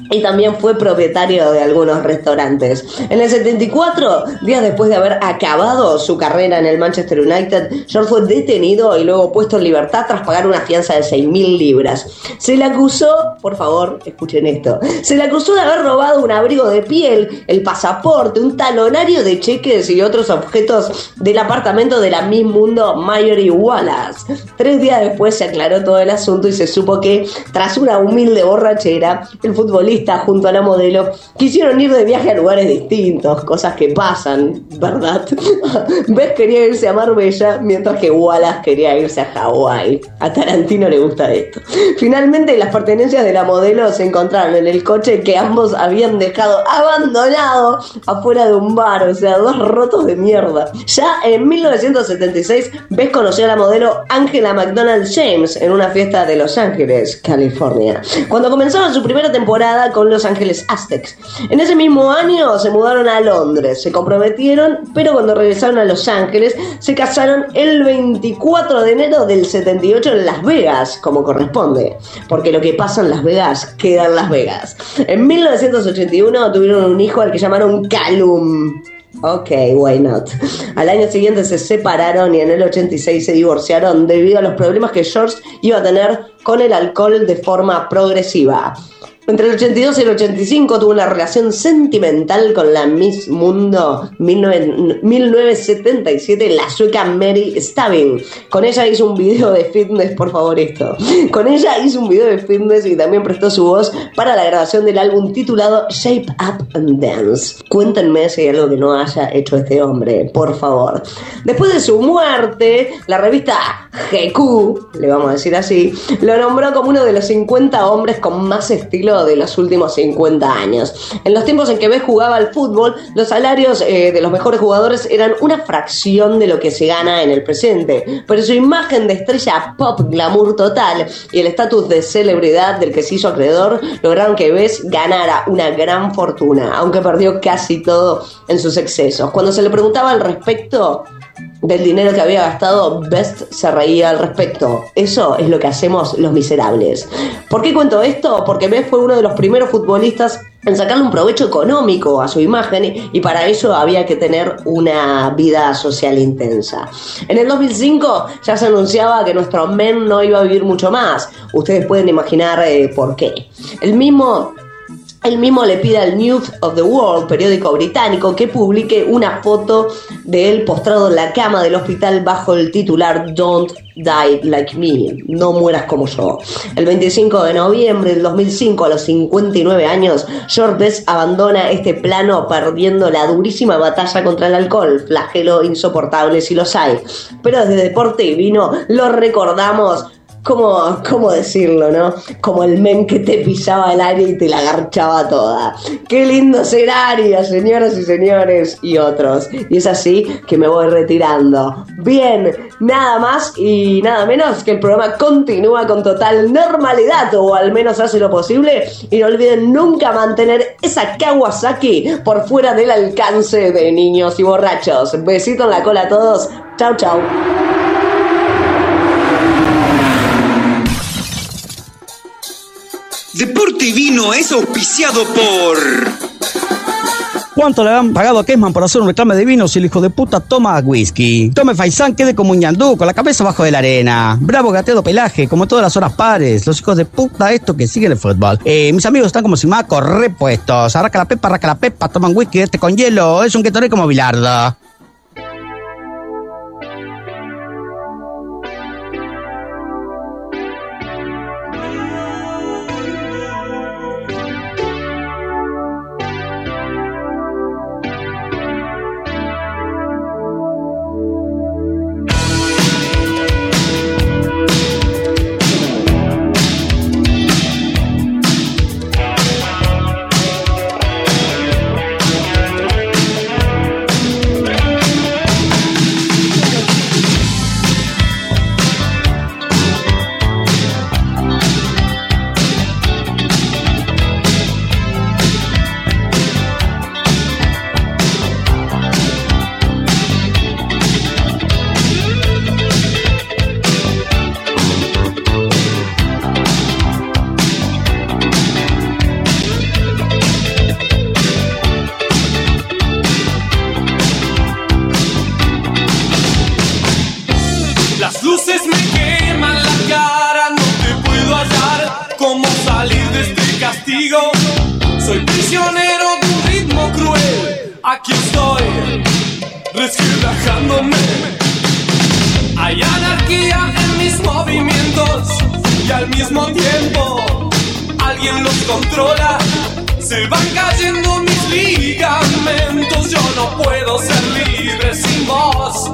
Y también fue propietario de algunos restaurantes. En el 74, días después de haber acabado su carrera en el Manchester United, George fue detenido y luego puesto en libertad tras pagar una fianza de 6.000 libras. Se le acusó, por favor, escuchen esto, se le acusó de haber robado un abrigo de piel, el pasaporte, un talonario de cheques y otros objetos del apartamento de la Miss Mundo Mayori Wallace. Tres días después se aclaró todo el asunto y se supo que, tras una humilde borrachera, el junto a la modelo quisieron ir de viaje a lugares distintos, cosas que pasan, ¿verdad? Beth quería irse a Marbella, mientras que Wallace quería irse a Hawái. A Tarantino le gusta esto. Finalmente, las pertenencias de la modelo se encontraron en el coche que ambos habían dejado abandonado afuera de un bar, o sea, dos rotos de mierda. Ya en 1976, Beth conoció a la modelo Angela McDonald James en una fiesta de Los Ángeles, California. Cuando comenzaron su primera temporada con Los Ángeles Aztecs. En ese mismo año se mudaron a Londres, se comprometieron, pero cuando regresaron a Los Ángeles se casaron el 24 de enero del 78 en Las Vegas, como corresponde, porque lo que pasa en Las Vegas queda en Las Vegas. En 1981 tuvieron un hijo al que llamaron Calum. Ok, why not? Al año siguiente se separaron y en el 86 se divorciaron debido a los problemas que George iba a tener con el alcohol de forma progresiva. Entre el 82 y el 85 tuvo una relación sentimental con la Miss Mundo 19- 1977, la sueca Mary Staving. Con ella hizo un video de fitness, por favor esto. Con ella hizo un video de fitness y también prestó su voz para la grabación del álbum titulado Shape Up and Dance. Cuéntenme si hay algo que no haya hecho este hombre, por favor. Después de su muerte, la revista GQ, le vamos a decir así, lo nombró como uno de los 50 hombres con más estilo de los últimos 50 años. En los tiempos en que Bess jugaba al fútbol, los salarios eh, de los mejores jugadores eran una fracción de lo que se gana en el presente, pero su imagen de estrella pop glamour total y el estatus de celebridad del que se hizo acreedor lograron que Bess ganara una gran fortuna, aunque perdió casi todo en sus excesos. Cuando se le preguntaba al respecto, del dinero que había gastado, Best se reía al respecto. Eso es lo que hacemos los miserables. ¿Por qué cuento esto? Porque Best fue uno de los primeros futbolistas en sacarle un provecho económico a su imagen y para eso había que tener una vida social intensa. En el 2005 ya se anunciaba que nuestro men no iba a vivir mucho más. Ustedes pueden imaginar eh, por qué. El mismo él mismo le pide al News of the World, periódico británico, que publique una foto de él postrado en la cama del hospital bajo el titular Don't Die Like Me, no mueras como yo. El 25 de noviembre del 2005, a los 59 años, George abandona este plano perdiendo la durísima batalla contra el alcohol, flagelo insoportable si los hay. Pero desde Deporte y Vino lo recordamos ¿cómo, ¿cómo decirlo, no? Como el men que te pisaba el área y te la agarchaba toda. Qué lindo ser área, señoras y señores, y otros. Y es así que me voy retirando. Bien, nada más y nada menos que el programa continúa con total normalidad, o al menos hace lo posible. Y no olviden nunca mantener esa Kawasaki por fuera del alcance de niños y borrachos. Besito en la cola a todos. Chau, chau. Deporte y Vino es auspiciado por... ¿Cuánto le han pagado a Kesman por hacer un reclame de vino si el hijo de puta toma whisky? Tome Faisán, quede como un ñandú, con la cabeza bajo de la arena. Bravo gateado pelaje, como todas las horas pares. Los hijos de puta estos que siguen el fútbol. Eh, mis amigos están como si maco repuestos. Arraca la pepa, arraca la pepa, toman whisky este con hielo. Es un Gatorade como bilardo. Se van cayendo mis ligamentos. Yo no puedo ser libre sin vos.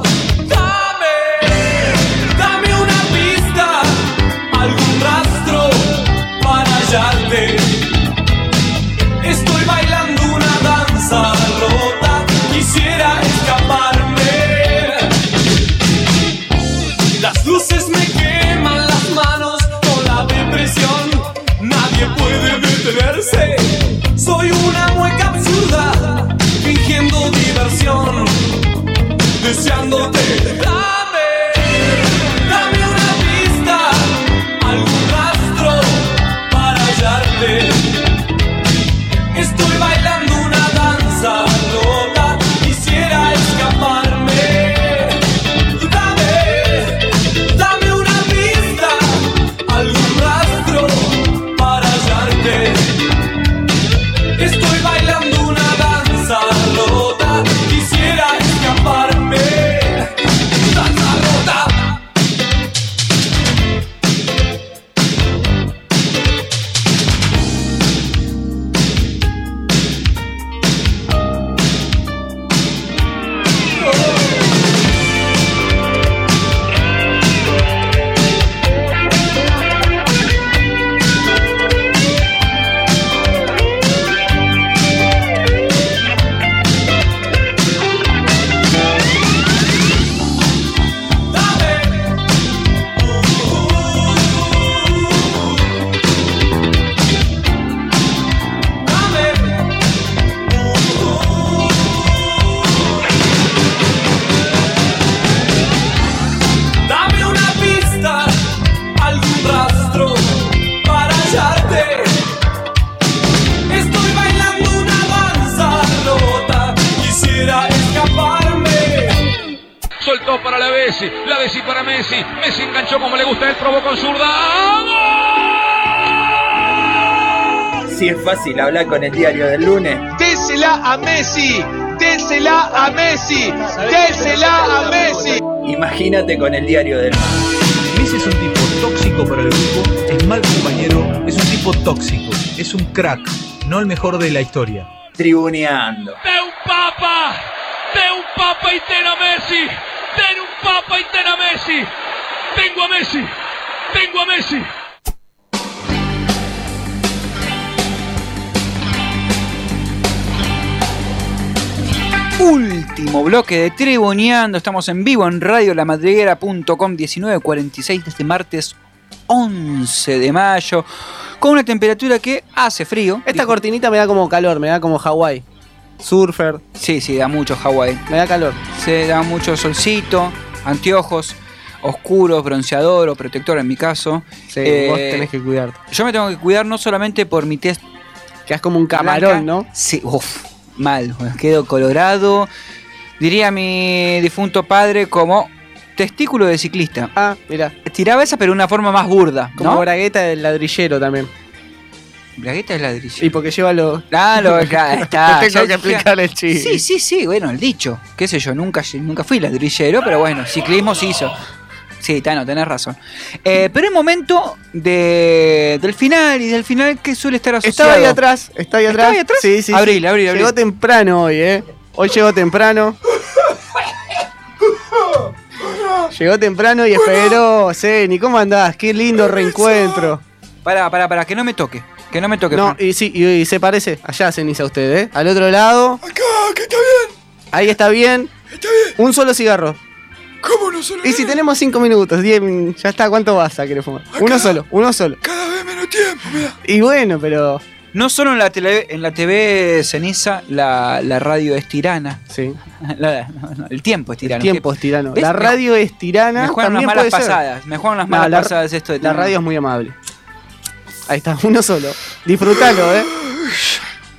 Soy una mueca absurda, fingiendo diversión, deseándote. Fácil hablar con el diario del lunes. Désela a Messi, désela a Messi, désela a Messi. Imagínate con el diario del mar. Messi es un tipo tóxico para el grupo, es mal compañero, es un tipo tóxico, es un crack, no el mejor de la historia. Tribuneando. De un papa, de un papa y ten a Messi, de un papa y ten a Messi. Tengo a Messi, Tengo a Messi. Último bloque de Tribuneando. Estamos en vivo en radiolamadriguera.com 19.46 de este martes 11 de mayo. Con una temperatura que hace frío. Esta cortinita me da como calor, me da como Hawái. Surfer. Sí, sí, da mucho Hawái. Me da calor. Se da mucho solcito, anteojos oscuros, bronceador o protector en mi caso. Sí, Eh, vos tenés que cuidarte. Yo me tengo que cuidar no solamente por mi test. Quedás como un camarón, ¿no? Sí, uff, mal. Quedo colorado. Diría mi difunto padre como testículo de ciclista. Ah, mira. Tiraba esa, pero de una forma más burda. Como bragueta del ladrillero también. Bragueta es ladrillo. Y porque lleva los. Ah, lo, acá está. Te tengo Ya- que explicar el chiste. Sí, sí, sí, bueno, el dicho. Qué sé yo, nunca, nunca fui ladrillero, pero bueno, ciclismo se hizo. Sí, Tano, tenés razón. Eh, pero es momento de, del final y del final que suele estar asociado. Estaba ahí atrás, está ahí atrás. ¿Estaba ahí atrás? Sí, sí. Abril, sí. abril, abril. Llegó temprano hoy, ¿eh? Hoy llegó temprano. Llegó temprano y esperó. Zeni, ¿cómo andás? Qué lindo reencuentro. Pará, pará, pará, que no me toque. Que no me toque. No, y sí, y, y se parece. Allá, Ceniza, usted, ¿eh? Al otro lado. Acá, que está bien. Ahí está bien. Está bien. Un solo cigarro. ¿Cómo no solo? Y si tenemos cinco minutos, diez, min- ya está, ¿cuánto vas a querer fumar? Uno solo, uno solo. Cada vez menos tiempo, mira. Y bueno, pero. No solo en la, tele, en la TV ceniza, la, la radio es tirana. Sí. La- no, no, el tiempo es tirano. El tiempo es tirano. ¿Ves? La radio es tirana. Me juegan también malas ser. pasadas. Me juegan No, malas la- pasadas esto de La radio es muy amable. Ahí está, uno solo. Disfrútalo, eh.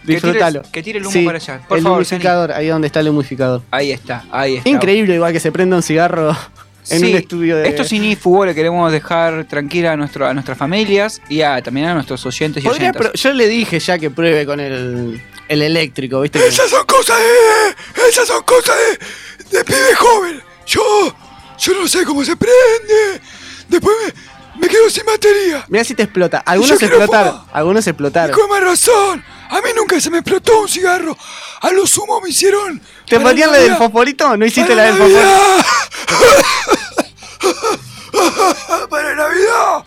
Que tire- Disfrútalo. que tire el humo Sí, para allá. Por el favor, humificador, ahí donde está el humificador. Ahí está, ahí está. Increíble igual que se prenda un cigarro en Sí, un estudio de. Esto sin IFUBO le queremos dejar tranquila a, nuestro, a nuestras familias y a, también a nuestros oyentes y Podría oyentas. pro- yo le dije ya que pruebe con el, el eléctrico, ¿viste? Esas son cosas de. Esas son cosas de. de pibe joven. Yo. Yo no sé cómo se prende. Después me, me quedo sin batería. Mira si te explota. Algunos explotaron. Algunos explotaron. Y con más razón. A mí nunca se me explotó un cigarro. A lo sumo me hicieron. ¿Te ponían la del fosforito? ¿No hiciste la del fosforito? para Navidad.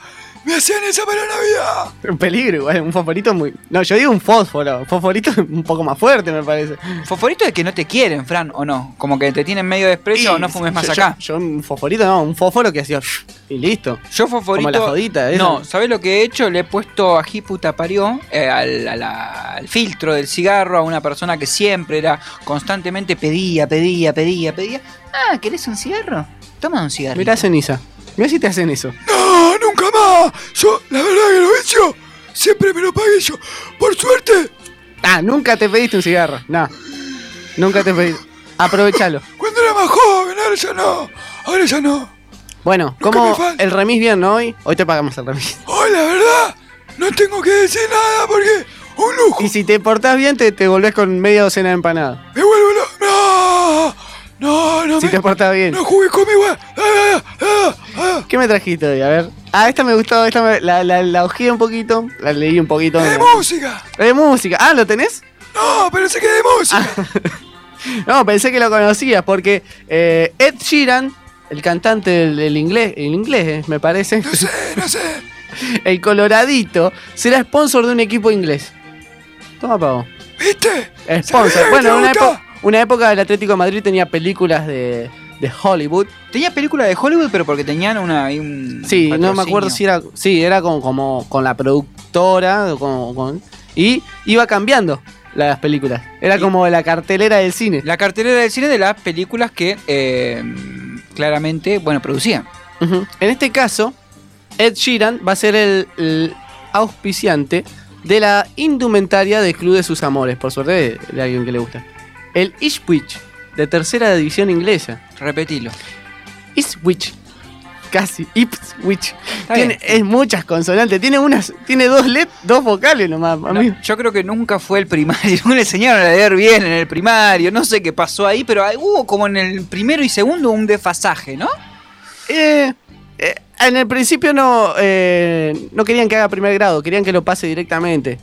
Me hacían esa para Navidad. Un peligro igual, un fosforito muy. No, yo digo un fósforo. Fosforito un poco más fuerte, me parece. Fosforito es que no te quieren, Fran, o no. Como que te tienen medio desprecio o no fumes más yo, acá. Yo, yo un fosforito no, un fósforo que hacía. Y listo. Yo fosforito. Como la jodita, esa. No, ¿sabés lo que he hecho? Le he puesto ají puta parió eh, al filtro del cigarro a una persona que siempre era constantemente pedía, pedía, pedía, pedía. Ah, ¿querés un cigarro? Toma un cigarro. Mirá ceniza. Mirá si te hacen eso. No, Yo, la verdad que lo vicio, siempre me lo pagué yo. Por suerte, Ah, nunca te pediste un cigarro. No. Nunca te pediste. Aprovechalo. cuando era más joven, ahora ya no. Ahora ya no. Bueno, como el remis bien, ¿no? Hoy, hoy te pagamos el remis. Hoy, la verdad, no tengo que decir nada porque un lujo. Y si te portás bien, te, te volvés con media docena de empanadas. Me vuelvo loco. No, no, no. Si me- te portás bien. No jugué conmigo. Ah, ah, ah. ¿Qué me trajiste hoy? A ver. Ah, esta me gustó, esta me, la, la, la un poquito, la leí un poquito. De música. De música. Ah, ¿lo tenés? No, pero sé que de música. No, pensé que lo conocías porque eh, Ed Sheeran, el cantante del, del inglés, el inglés eh, me parece. No sé, no sé. el coloradito, será sponsor de un equipo inglés. Toma, pavo. ¿Viste? Sponsor. Bueno, te una, una época el Atlético de Madrid tenía películas de, de Hollywood. Tenía películas de Hollywood, pero porque tenían una. un Sí, no me acuerdo si era. Sí, era con, como con la productora. o con- con- y iba cambiando las películas. Era como la cartelera del cine. La cartelera del cine de las películas que eh, claramente, bueno, producían. En este caso, Ed Sheeran va a ser el, el auspiciante de la indumentaria del Club de sus Amores, por suerte de, alguien que le gusta. El Ipswich, de tercera división inglesa. Repetilo. Ipswich. Casi, Ipswich. Tiene, es muchas consonantes, tiene unas, tiene dos let, dos vocales nomás. No, yo creo que nunca fue el primario. No le enseñaron a leer bien en el primario. No sé qué pasó ahí, pero hubo como en el primero y segundo un desfasaje, ¿no? Eh, eh, en el principio no, eh, no querían que haga primer grado, querían que lo pase directamente.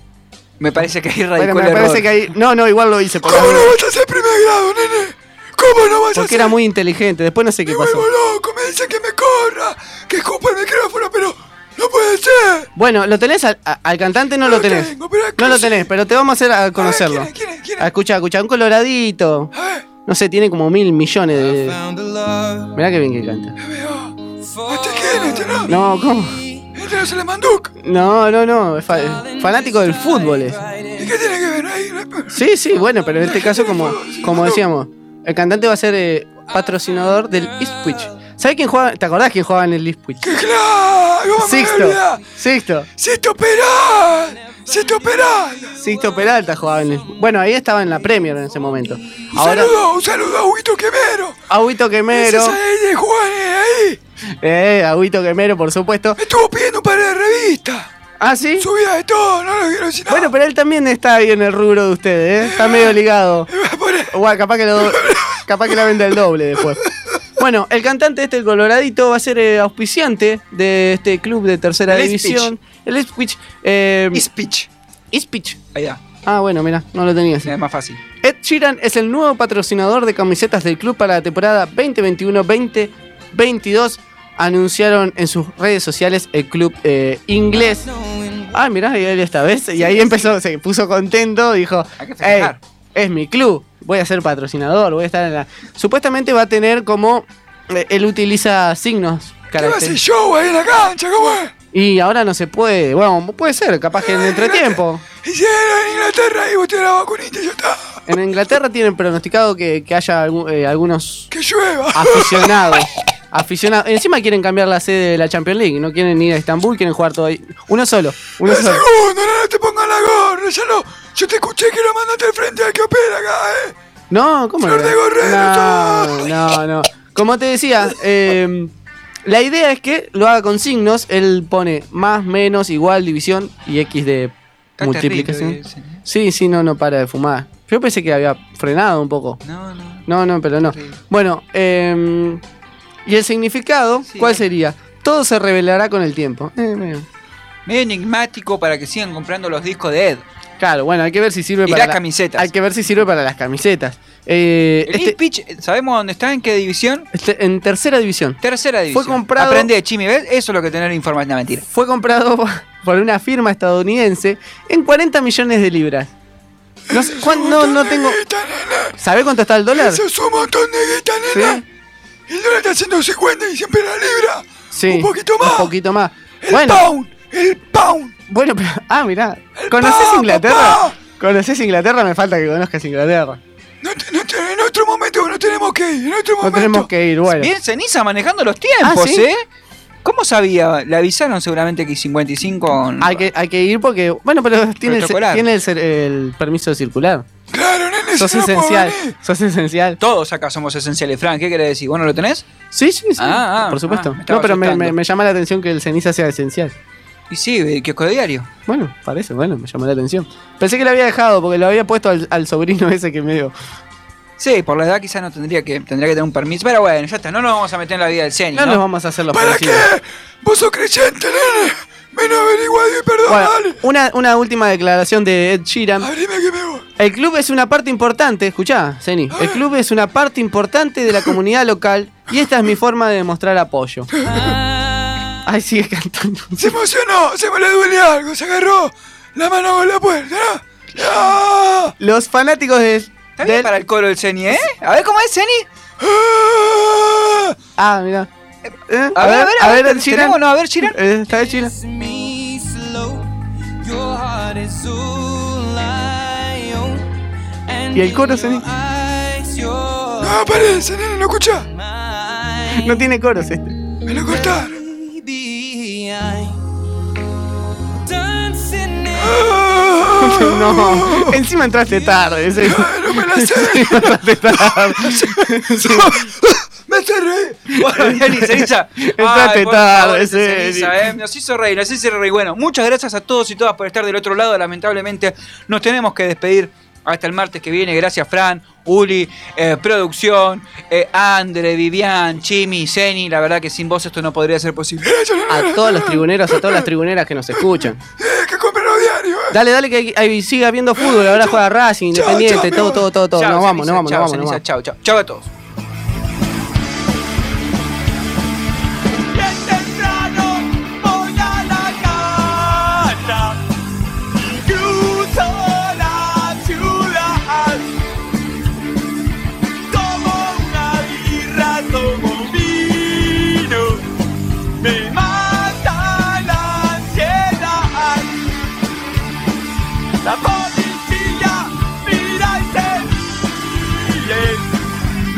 Me parece que ahí radicó Bueno, me el error. parece que ahí. No, no, igual lo hice. Porque, ¿Cómo no vas a hacer primer grado, nene? ¿Cómo no vas a porque hacer? era muy inteligente. Después no sé qué Me pasó. vuelvo loco, me dicen que me corra, que escupa el micrófono, pero ser. Bueno, lo tenés al, al cantante, no, lo tenés. no lo tenés, pero te vamos a hacer a conocerlo. Ah, escucha, escucha, un coloradito. No sé, tiene como mil millones de. Mirá que bien que canta. ¿Este quién? ¿Este no? No, ¿cómo? ¿Este no el? No, no, no. Es fa- fanático del fútbol. es. ¿Y qué tiene que ver ahí? Sí, sí, bueno, pero en este caso, como, como decíamos, el cantante va a ser eh, patrocinador del Ipswich. ¿Sabes quién juega? ¿Te acordás quién jugaba en el Ipswich? ¡Claro! ¿Cómo me voy a Sixto. Sixto. ¡Sixto Peral! ¡Sixto Peral! Sixto Peralta jugaba en el. Bueno, ahí estaba en la Premier en ese momento. Un Ahora, saludo, un saludo a Huguito Quemero. Agüito Quemero. Ese es ahí de ahí. Eh, Agüito Quemero, por supuesto. Estuvo pidiendo un par de revistas. ¿Ah, sí? Subía de todo, no lo quiero decir nada. Bueno, pero él también está ahí en el rubro de ustedes, ¿eh? Está medio ligado. Igual, capaz que, lo, capaz que la vende el doble después. Bueno, el cantante este, el Coloradito, va a ser eh, auspiciante de este club de tercera El división. El Ipswich. Eh, Ipswich. Ipswich. Ahí va. Ah, bueno, mira, no lo tenía así. Es más fácil. Ed Sheeran es el nuevo patrocinador de camisetas del club para la temporada 2021-2022. Anunciaron en sus redes sociales el club eh, inglés. Ah, mirá, y él esta vez. Y ahí empezó, se puso contento, dijo: Hay que "Ey, festejar. es mi club, voy a ser patrocinador, voy a estar en la. Supuestamente va a tener como. eh, él utiliza signos. ¿Qué va a hacer show ahí en la cancha? ¿Cómo es? Y ahora no se puede. Bueno, puede ser, capaz que en entretiempo. Y si era en Inglaterra y vos tenés la vacunita y ya está. En Inglaterra tienen pronosticado que, que haya algu- eh, algunos Que llueva. aficionados. aficionados. Encima quieren cambiar la sede de la Champions League. No quieren ir a Estambul, quieren jugar todo ahí. Uno solo. Uno solo. segundo, no, no te pongas la gorra, ya no. Yo te escuché que lo mandaste al frente al que opera acá, eh. No, ¿cómo Flor no? de Gorrero, No, no, no. Como te decía, eh, la idea es que lo haga con signos. Él pone más, menos, igual, división y X de Está multiplicación. terrible, ese. Sí, sí, no, no para de fumar. Yo pensé que había frenado un poco. No, no. No, no, pero no. Bueno, eh, ¿y el significado cuál sería? Todo se revelará con el tiempo. Eh, medio. Medio enigmático para que sigan comprando los discos de Ed. Claro, bueno, hay que ver si sirve Y para las camisetas. Hay que ver si sirve para las camisetas. Eh, El este- Ipswich, ¿sabemos dónde está? ¿En qué división? este- en tercera división. Tercera división. Fue comprado- Aprende, Chimi, ¿ves? Eso es lo que tener información. No, mentira. Fue comprado por una firma estadounidense en 40 millones de libras. No, sé, ¿cuán- no, no tengo. ¿Sabés cuánto está el dólar? Eso es un montón de guita, nena. El dólar está haciendo 50 y siempre la libra. Sí. Un poquito más. Un poquito más. El bueno, pound. El pound. bueno, pero. Ah, mirá. ¿Conoces pound, Inglaterra? papá. ¿Conoces Inglaterra? Me falta que conozcas Inglaterra. No no en otro momento no tenemos que ir. En otro No momento. tenemos que ir, bueno. Bien ceniza manejando los tiempos, Ah, ¿sí? ¿eh? ¿Cómo sabía? Le avisaron seguramente que 55 con... Hay que, hay que ir porque. Bueno, pero tiene, el, tiene el, permiso de circular. Claro, Sos no puedo esencial. Sos esencial. Todos acá somos esenciales, Frank. ¿Qué querés decir? ¿Vos no lo tenés? Sí, sí, sí. Ah, ah, por supuesto. ah, no, pero me, asustando. me- me llama la atención que el ceniza sea esencial. Y sí, kiosco de diario. Bueno, parece, bueno, me llamó la atención. Pensé que lo había dejado porque lo había puesto al, al sobrino ese que medio. Sí, por la edad quizás no tendría que tendría que tener un permiso. Pero bueno, ya está. No nos vamos a meter en la vida del Ceni, No, ¿no? nos vamos a hacer los ¿Para parecidos. qué? Vos sos creyente, nene. Ven averiguado y perdón, Bueno, una, una última declaración de Ed Sheeran. Abrime que me voy. El club es una parte importante, escuchá, Zeni. El club es una parte importante de la comunidad local y esta es mi forma de demostrar apoyo. Ay, sigue cantando. Se emocionó, se me le duele algo, se agarró la mano con la puerta. ¡Ah! Los fanáticos de. Está bien para el coro del Ceni, ¿eh? A ver cómo es Ceni. ¡Ah! Ah, mira. Eh, A ver, a ver, a ver, Sheeran. ¿tenemos, no? A ver, Sheeran. Eh, Está Ed Sheeran. Y el coro, Zeni. No aparece, nene, ¿no escuchá? No tiene coros este. Me lo cortaron. ¡Ah! No, encima entraste tarde. ese- No me la sé. Encima entraste tarde. Me cerré. Bueno, Ceni, Ceniza. Entraste tarde, Ceni. Ceniza, ¿eh? Nos hizo reír, nos hizo reír. Bueno, muchas gracias a todos y todas por estar del otro lado. Lamentablemente nos tenemos que despedir hasta el martes que viene. Gracias, Fran, Uli, eh, producción, eh, Andre, Vivian, Chimi, Ceni. La verdad que sin vos esto no podría ser posible. A todos los tribuneros, a todas las tribuneras que nos escuchan. Dale, dale, que hay- siga viendo fútbol. Ahora juega Racing, Independiente, todo, todo, todo, todo. Nos vamos, nos vamos, nos vamos. Chao, chao. Chao a todos.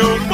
no